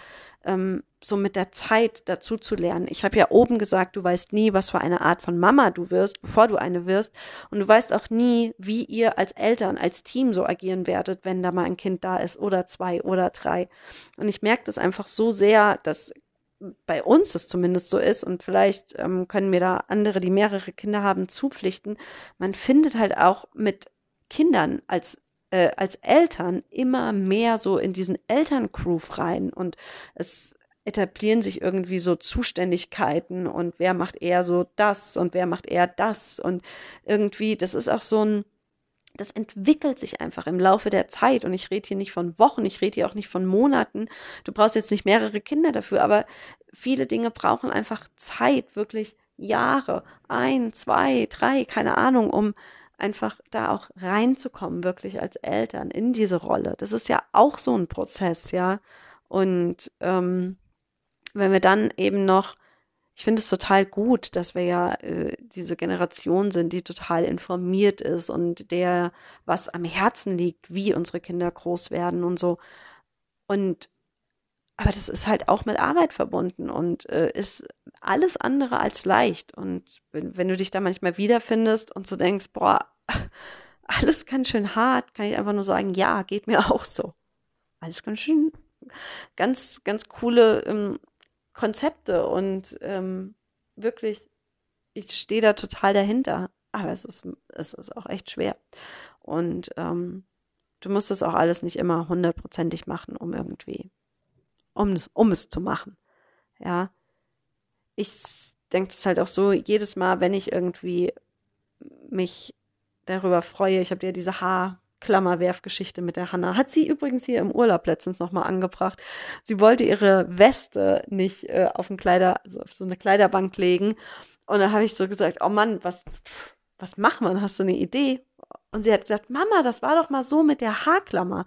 ähm, so mit der Zeit dazu zu lernen. Ich habe ja oben gesagt, du weißt nie, was für eine Art von Mama du wirst, bevor du eine wirst. Und du weißt auch nie, wie ihr als Eltern, als Team so agieren werdet, wenn da mal ein Kind da ist oder zwei oder drei. Und ich merke das einfach so sehr, dass bei uns es zumindest so ist und vielleicht ähm, können mir da andere, die mehrere Kinder haben, zupflichten. Man findet halt auch mit Kindern als äh, als Eltern immer mehr so in diesen Elterngroove rein und es etablieren sich irgendwie so Zuständigkeiten und wer macht eher so das und wer macht eher das und irgendwie, das ist auch so ein, das entwickelt sich einfach im Laufe der Zeit und ich rede hier nicht von Wochen, ich rede hier auch nicht von Monaten. Du brauchst jetzt nicht mehrere Kinder dafür, aber viele Dinge brauchen einfach Zeit, wirklich Jahre, ein, zwei, drei, keine Ahnung, um einfach da auch reinzukommen, wirklich als Eltern in diese Rolle. Das ist ja auch so ein Prozess, ja. Und ähm, wenn wir dann eben noch, ich finde es total gut, dass wir ja äh, diese Generation sind, die total informiert ist und der was am Herzen liegt, wie unsere Kinder groß werden und so. Und aber das ist halt auch mit Arbeit verbunden und äh, ist alles andere als leicht. Und wenn, wenn du dich da manchmal wiederfindest und so denkst, boah, [laughs] alles ganz schön hart, kann ich einfach nur sagen, ja, geht mir [laughs] auch so. Alles ganz schön, ganz, ganz coole ähm, Konzepte und ähm, wirklich, ich stehe da total dahinter. Aber es ist, es ist auch echt schwer. Und ähm, du musst das auch alles nicht immer hundertprozentig machen, um irgendwie um es, um es zu machen. Ja. Ich denke es halt auch so, jedes Mal, wenn ich irgendwie mich darüber freue, ich habe dir diese Haarklammerwerfgeschichte mit der Hanna. Hat sie übrigens hier im Urlaub letztens nochmal angebracht. Sie wollte ihre Weste nicht äh, auf, Kleider, also auf so eine Kleiderbank legen. Und da habe ich so gesagt, oh Mann, was, was macht man? Hast du eine Idee? Und sie hat gesagt, Mama, das war doch mal so mit der Haarklammer.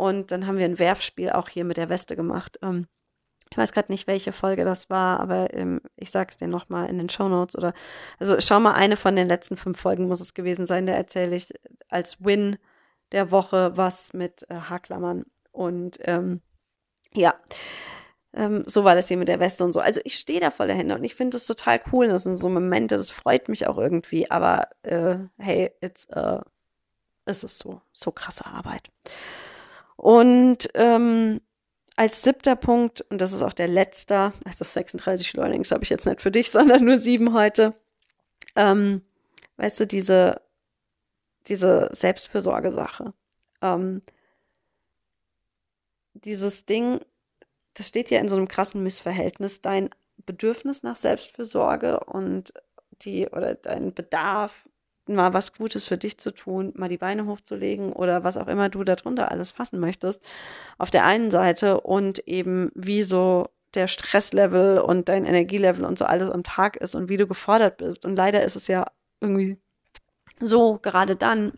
Und dann haben wir ein Werfspiel auch hier mit der Weste gemacht. Ähm, ich weiß gerade nicht, welche Folge das war, aber ähm, ich sag's dir nochmal in den Show Notes oder also schau mal, eine von den letzten fünf Folgen muss es gewesen sein. Da erzähle ich als Win der Woche was mit äh, Haarklammern. Und ähm, ja, ähm, so war das hier mit der Weste und so. Also ich stehe da voll dahinter und ich finde das total cool. Das sind so Momente, das freut mich auch irgendwie. Aber äh, hey, it's, uh, es ist so, so krasse Arbeit. Und ähm, als siebter Punkt, und das ist auch der letzte, also 36 Learnings habe ich jetzt nicht für dich, [laughs] sondern nur sieben heute. Ähm, weißt du, diese, diese Selbstfürsorge-Sache. Ähm, dieses Ding, das steht ja in so einem krassen Missverhältnis, dein Bedürfnis nach Selbstfürsorge und die oder dein Bedarf mal was Gutes für dich zu tun, mal die Beine hochzulegen oder was auch immer du darunter alles fassen möchtest, auf der einen Seite und eben wie so der Stresslevel und dein Energielevel und so alles am Tag ist und wie du gefordert bist. Und leider ist es ja irgendwie so, gerade dann,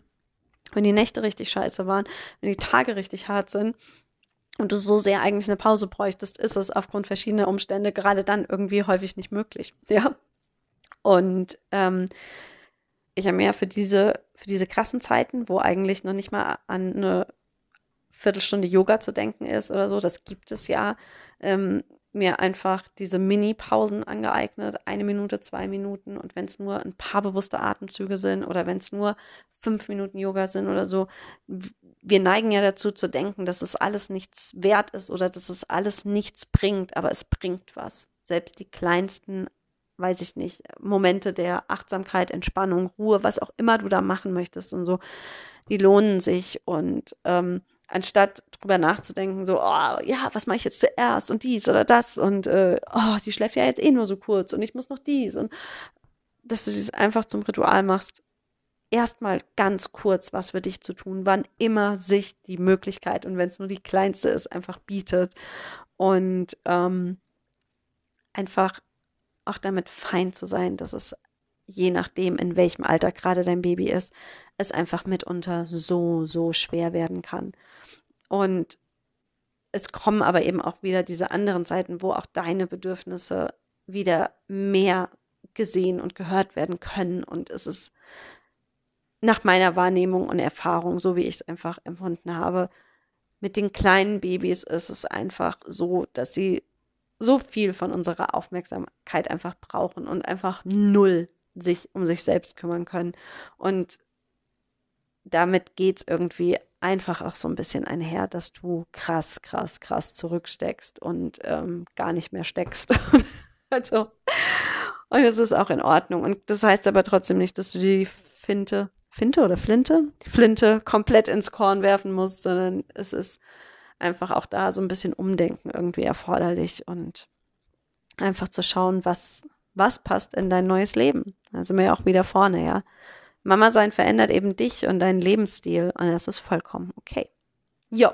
wenn die Nächte richtig scheiße waren, wenn die Tage richtig hart sind, und du so sehr eigentlich eine Pause bräuchtest, ist es aufgrund verschiedener Umstände gerade dann irgendwie häufig nicht möglich. Ja. Und ähm, ich habe mir für diese, für diese krassen Zeiten, wo eigentlich noch nicht mal an eine Viertelstunde Yoga zu denken ist oder so, das gibt es ja, ähm, mir einfach diese Mini-Pausen angeeignet, eine Minute, zwei Minuten. Und wenn es nur ein paar bewusste Atemzüge sind oder wenn es nur fünf Minuten Yoga sind oder so, wir neigen ja dazu zu denken, dass es alles nichts wert ist oder dass es alles nichts bringt, aber es bringt was. Selbst die kleinsten, weiß ich nicht, Momente der Achtsamkeit, Entspannung, Ruhe, was auch immer du da machen möchtest und so, die lohnen sich. Und ähm, anstatt drüber nachzudenken, so, oh, ja, was mache ich jetzt zuerst und dies oder das und äh, oh, die schläft ja jetzt eh nur so kurz und ich muss noch dies und dass du das einfach zum Ritual machst, erstmal ganz kurz was für dich zu tun, wann immer sich die Möglichkeit und wenn es nur die kleinste ist, einfach bietet. Und ähm, einfach auch damit fein zu sein, dass es je nachdem, in welchem Alter gerade dein Baby ist, es einfach mitunter so, so schwer werden kann. Und es kommen aber eben auch wieder diese anderen Zeiten, wo auch deine Bedürfnisse wieder mehr gesehen und gehört werden können. Und es ist nach meiner Wahrnehmung und Erfahrung, so wie ich es einfach empfunden habe, mit den kleinen Babys ist es einfach so, dass sie so viel von unserer Aufmerksamkeit einfach brauchen und einfach null sich um sich selbst kümmern können. Und damit geht es irgendwie einfach auch so ein bisschen einher, dass du krass, krass, krass zurücksteckst und ähm, gar nicht mehr steckst. [laughs] also, und es ist auch in Ordnung. Und das heißt aber trotzdem nicht, dass du die Finte, Finte oder Flinte? Die Flinte komplett ins Korn werfen musst, sondern es ist einfach auch da so ein bisschen Umdenken irgendwie erforderlich und einfach zu schauen, was, was passt in dein neues Leben. Also mir auch wieder vorne, ja. Mama sein verändert eben dich und deinen Lebensstil und das ist vollkommen okay. Jo.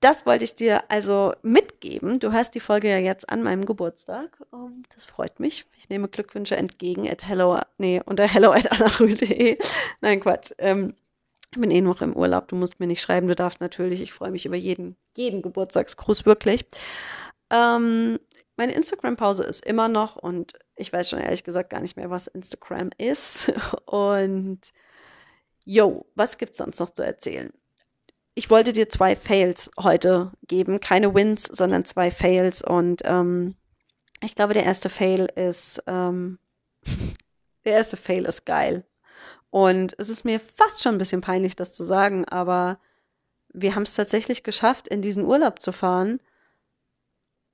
Das wollte ich dir also mitgeben. Du hast die Folge ja jetzt an meinem Geburtstag. Um, das freut mich. Ich nehme Glückwünsche entgegen at hello, nee, unter hello at. Nein, Quatsch. Ähm, ich bin eh noch im Urlaub. Du musst mir nicht schreiben. Du darfst natürlich. Ich freue mich über jeden, jeden Geburtstagsgruß, wirklich. Ähm, meine Instagram-Pause ist immer noch und ich weiß schon ehrlich gesagt gar nicht mehr, was Instagram ist. [laughs] Und yo, was gibt's sonst noch zu erzählen? Ich wollte dir zwei Fails heute geben, keine Wins, sondern zwei Fails. Und ähm, ich glaube, der erste Fail ist, ähm, [laughs] der erste Fail ist geil. Und es ist mir fast schon ein bisschen peinlich, das zu sagen, aber wir haben es tatsächlich geschafft, in diesen Urlaub zu fahren,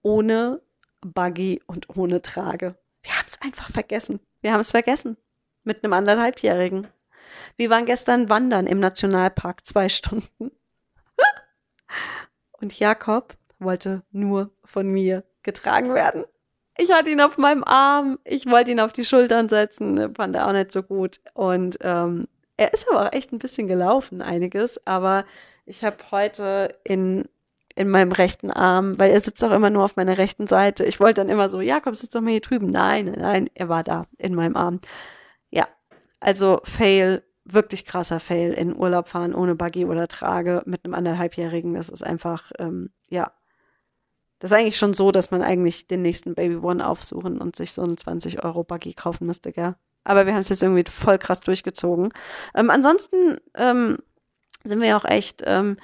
ohne Buggy und ohne Trage. Wir haben es einfach vergessen. Wir haben es vergessen. Mit einem anderthalbjährigen. Wir waren gestern wandern im Nationalpark zwei [laughs] Stunden. und Jakob wollte nur von mir getragen werden. Ich hatte ihn auf meinem Arm, ich wollte ihn auf die Schultern setzen, fand er auch nicht so gut. Und ähm, er ist aber auch echt ein bisschen gelaufen, einiges. Aber ich habe heute in in meinem rechten Arm, weil er sitzt auch immer nur auf meiner rechten Seite. Ich wollte dann immer so, Jakob, sitzt doch mal hier drüben. Nein, nein, nein, er war da in meinem Arm. Ja, also Fail, wirklich krasser Fail in Urlaub fahren ohne Buggy oder Trage mit einem anderthalbjährigen. Das ist einfach, ähm, ja. Das ist eigentlich schon so, dass man eigentlich den nächsten Baby One aufsuchen und sich so einen 20 Euro Buggy kaufen müsste, gell? Aber wir haben es jetzt irgendwie voll krass durchgezogen. Ähm, ansonsten ähm, sind wir auch echt ähm,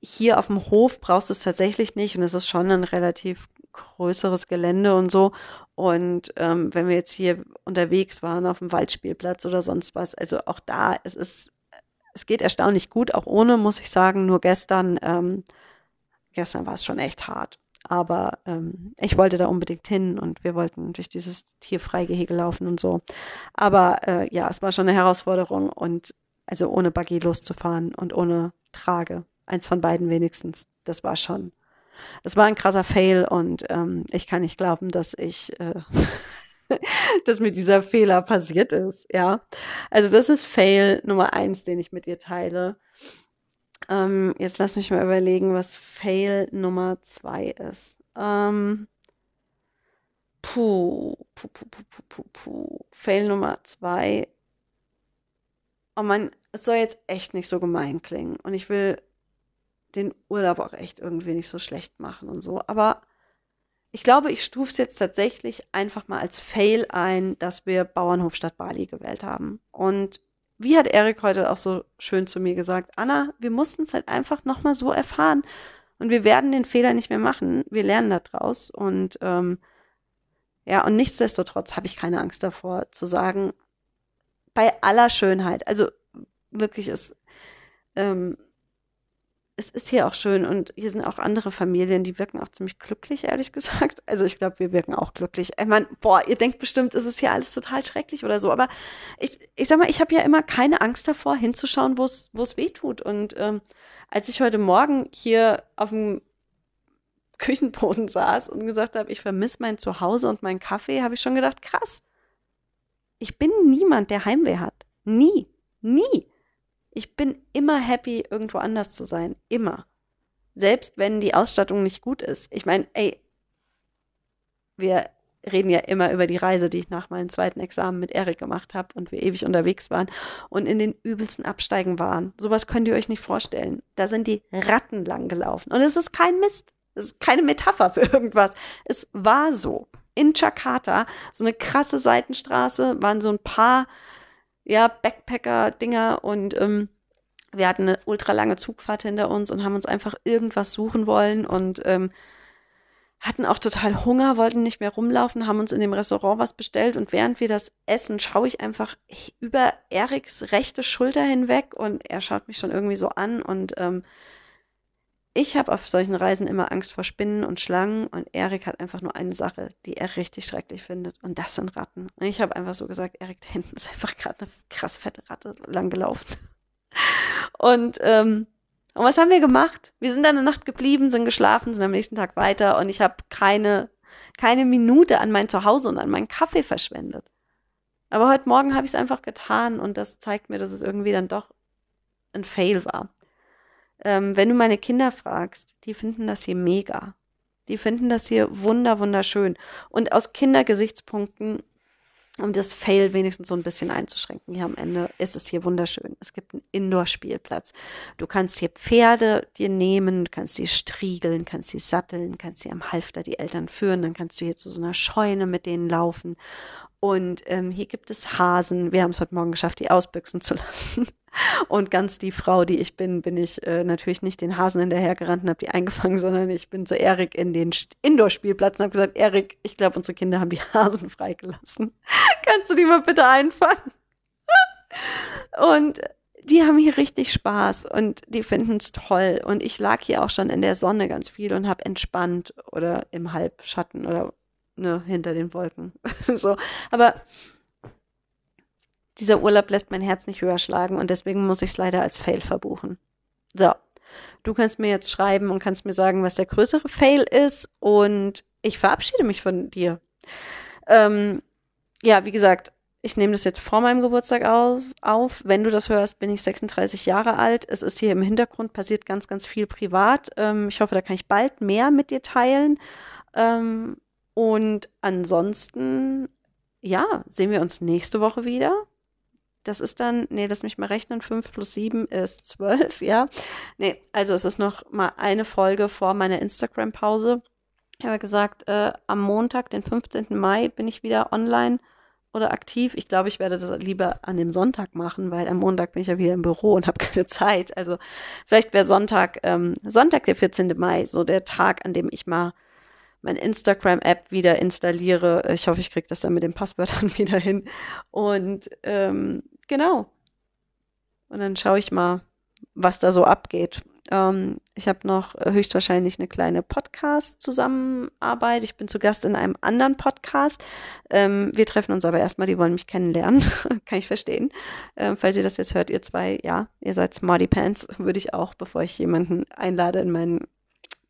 hier auf dem Hof brauchst du es tatsächlich nicht und es ist schon ein relativ größeres Gelände und so. Und ähm, wenn wir jetzt hier unterwegs waren auf dem Waldspielplatz oder sonst was, also auch da, es ist, es geht erstaunlich gut, auch ohne, muss ich sagen. Nur gestern, ähm, gestern war es schon echt hart. Aber ähm, ich wollte da unbedingt hin und wir wollten durch dieses Tierfreigehege laufen und so. Aber äh, ja, es war schon eine Herausforderung und also ohne Buggy loszufahren und ohne Trage Eins von beiden wenigstens. Das war schon. Es war ein krasser Fail und ähm, ich kann nicht glauben, dass ich, äh, [laughs] dass mir dieser Fehler passiert ist. Ja, also das ist Fail Nummer eins, den ich mit dir teile. Ähm, jetzt lass mich mal überlegen, was Fail Nummer zwei ist. Ähm, puh, puh, puh, puh, puh, puh, puh. Fail Nummer zwei. Oh man, es soll jetzt echt nicht so gemein klingen und ich will den Urlaub auch echt irgendwie nicht so schlecht machen und so. Aber ich glaube, ich stufe es jetzt tatsächlich einfach mal als Fail ein, dass wir Bauernhof statt Bali gewählt haben. Und wie hat Erik heute auch so schön zu mir gesagt, Anna, wir mussten es halt einfach nochmal so erfahren. Und wir werden den Fehler nicht mehr machen. Wir lernen daraus. Und ähm, ja, und nichtsdestotrotz habe ich keine Angst davor zu sagen, bei aller Schönheit, also wirklich ist, ähm, es ist hier auch schön und hier sind auch andere Familien, die wirken auch ziemlich glücklich, ehrlich [laughs] gesagt. Also ich glaube, wir wirken auch glücklich. Ich meine, boah, ihr denkt bestimmt, ist es hier alles total schrecklich oder so, aber ich, ich sag mal, ich habe ja immer keine Angst davor, hinzuschauen, wo es weh tut. Und ähm, als ich heute Morgen hier auf dem Küchenboden [laughs] saß und gesagt habe, ich vermisse mein Zuhause und meinen Kaffee, habe ich schon gedacht, krass. Ich bin niemand, der Heimweh hat. Nie. Nie. Ich bin immer happy, irgendwo anders zu sein. Immer. Selbst wenn die Ausstattung nicht gut ist. Ich meine, ey, wir reden ja immer über die Reise, die ich nach meinem zweiten Examen mit Erik gemacht habe und wir ewig unterwegs waren und in den übelsten Absteigen waren. Sowas könnt ihr euch nicht vorstellen. Da sind die Ratten lang gelaufen. Und es ist kein Mist. Es ist keine Metapher für irgendwas. Es war so. In Jakarta, so eine krasse Seitenstraße, waren so ein paar ja, Backpacker-Dinger und ähm, wir hatten eine ultra lange Zugfahrt hinter uns und haben uns einfach irgendwas suchen wollen und ähm, hatten auch total Hunger, wollten nicht mehr rumlaufen, haben uns in dem Restaurant was bestellt und während wir das essen, schaue ich einfach über Eriks rechte Schulter hinweg und er schaut mich schon irgendwie so an und ähm, ich habe auf solchen Reisen immer Angst vor Spinnen und Schlangen und Erik hat einfach nur eine Sache, die er richtig schrecklich findet und das sind Ratten. Und ich habe einfach so gesagt, Erik, da hinten ist einfach gerade eine krass fette Ratte langgelaufen. [laughs] Und, ähm, und was haben wir gemacht? Wir sind dann eine Nacht geblieben, sind geschlafen, sind am nächsten Tag weiter und ich habe keine, keine Minute an mein Zuhause und an meinen Kaffee verschwendet. Aber heute Morgen habe ich es einfach getan und das zeigt mir, dass es irgendwie dann doch ein Fail war. Ähm, wenn du meine Kinder fragst, die finden das hier mega. Die finden das hier wunder, wunderschön. Und aus Kindergesichtspunkten, um das Fail wenigstens so ein bisschen einzuschränken, hier am Ende ist es hier wunderschön. Es gibt einen Indoor-Spielplatz. Du kannst hier Pferde dir nehmen, kannst sie striegeln, kannst sie satteln, kannst sie am Halfter die Eltern führen, dann kannst du hier zu so einer Scheune mit denen laufen. Und ähm, hier gibt es Hasen. Wir haben es heute Morgen geschafft, die ausbüchsen zu [laughs] lassen. Und ganz die Frau, die ich bin, bin ich äh, natürlich nicht den Hasen hinterhergerannt und habe die eingefangen, sondern ich bin zu Erik in den Indoor-Spielplatz und habe gesagt, Erik, ich glaube, unsere Kinder haben die Hasen freigelassen. [laughs] Kannst du die mal bitte einfangen? [laughs] und die haben hier richtig Spaß und die finden es toll. Und ich lag hier auch schon in der Sonne ganz viel und habe entspannt oder im Halbschatten oder ne, hinter den Wolken. [laughs] so. Aber dieser Urlaub lässt mein Herz nicht höher schlagen und deswegen muss ich es leider als Fail verbuchen. So. Du kannst mir jetzt schreiben und kannst mir sagen, was der größere Fail ist und ich verabschiede mich von dir. Ähm, ja, wie gesagt, ich nehme das jetzt vor meinem Geburtstag aus, auf. Wenn du das hörst, bin ich 36 Jahre alt. Es ist hier im Hintergrund passiert ganz, ganz viel privat. Ähm, ich hoffe, da kann ich bald mehr mit dir teilen. Ähm, und ansonsten, ja, sehen wir uns nächste Woche wieder. Das ist dann, nee, lass mich mal rechnen, 5 plus 7 ist 12, ja. Nee, also es ist noch mal eine Folge vor meiner Instagram-Pause. Ich habe gesagt, äh, am Montag, den 15. Mai, bin ich wieder online oder aktiv. Ich glaube, ich werde das lieber an dem Sonntag machen, weil am Montag bin ich ja wieder im Büro und habe [laughs] keine Zeit. Also vielleicht wäre Sonntag, ähm, Sonntag, der 14. Mai, so der Tag, an dem ich mal mein Instagram-App wieder installiere. Ich hoffe, ich kriege das dann mit den Passwörtern [laughs] wieder hin. Und ähm, genau. Und dann schaue ich mal, was da so abgeht. Ähm, ich habe noch höchstwahrscheinlich eine kleine Podcast-Zusammenarbeit. Ich bin zu Gast in einem anderen Podcast. Ähm, wir treffen uns aber erstmal, die wollen mich kennenlernen. [laughs] Kann ich verstehen. Ähm, falls ihr das jetzt hört, ihr zwei, ja, ihr seid Smarty Pants, würde ich auch, bevor ich jemanden einlade in meinen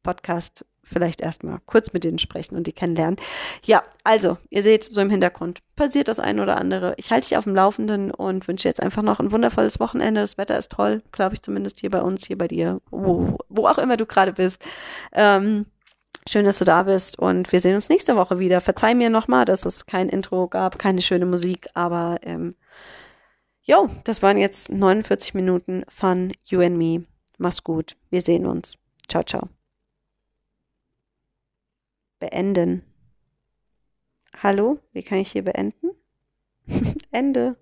Podcast vielleicht erstmal kurz mit denen sprechen und die kennenlernen. Ja, also, ihr seht so im Hintergrund passiert das ein oder andere. Ich halte dich auf dem Laufenden und wünsche jetzt einfach noch ein wundervolles Wochenende. Das Wetter ist toll, glaube ich zumindest hier bei uns, hier bei dir, wo, wo auch immer du gerade bist. Ähm, Schön, dass du da bist und wir sehen uns nächste Woche wieder. Verzeih mir nochmal, dass es kein Intro gab, keine schöne Musik, aber ähm, jo, das waren jetzt 49 Minuten von You and Me Mach's gut. Wir sehen uns. Ciao, ciao. Beenden. Hallo, wie kann ich hier beenden? [laughs] Ende.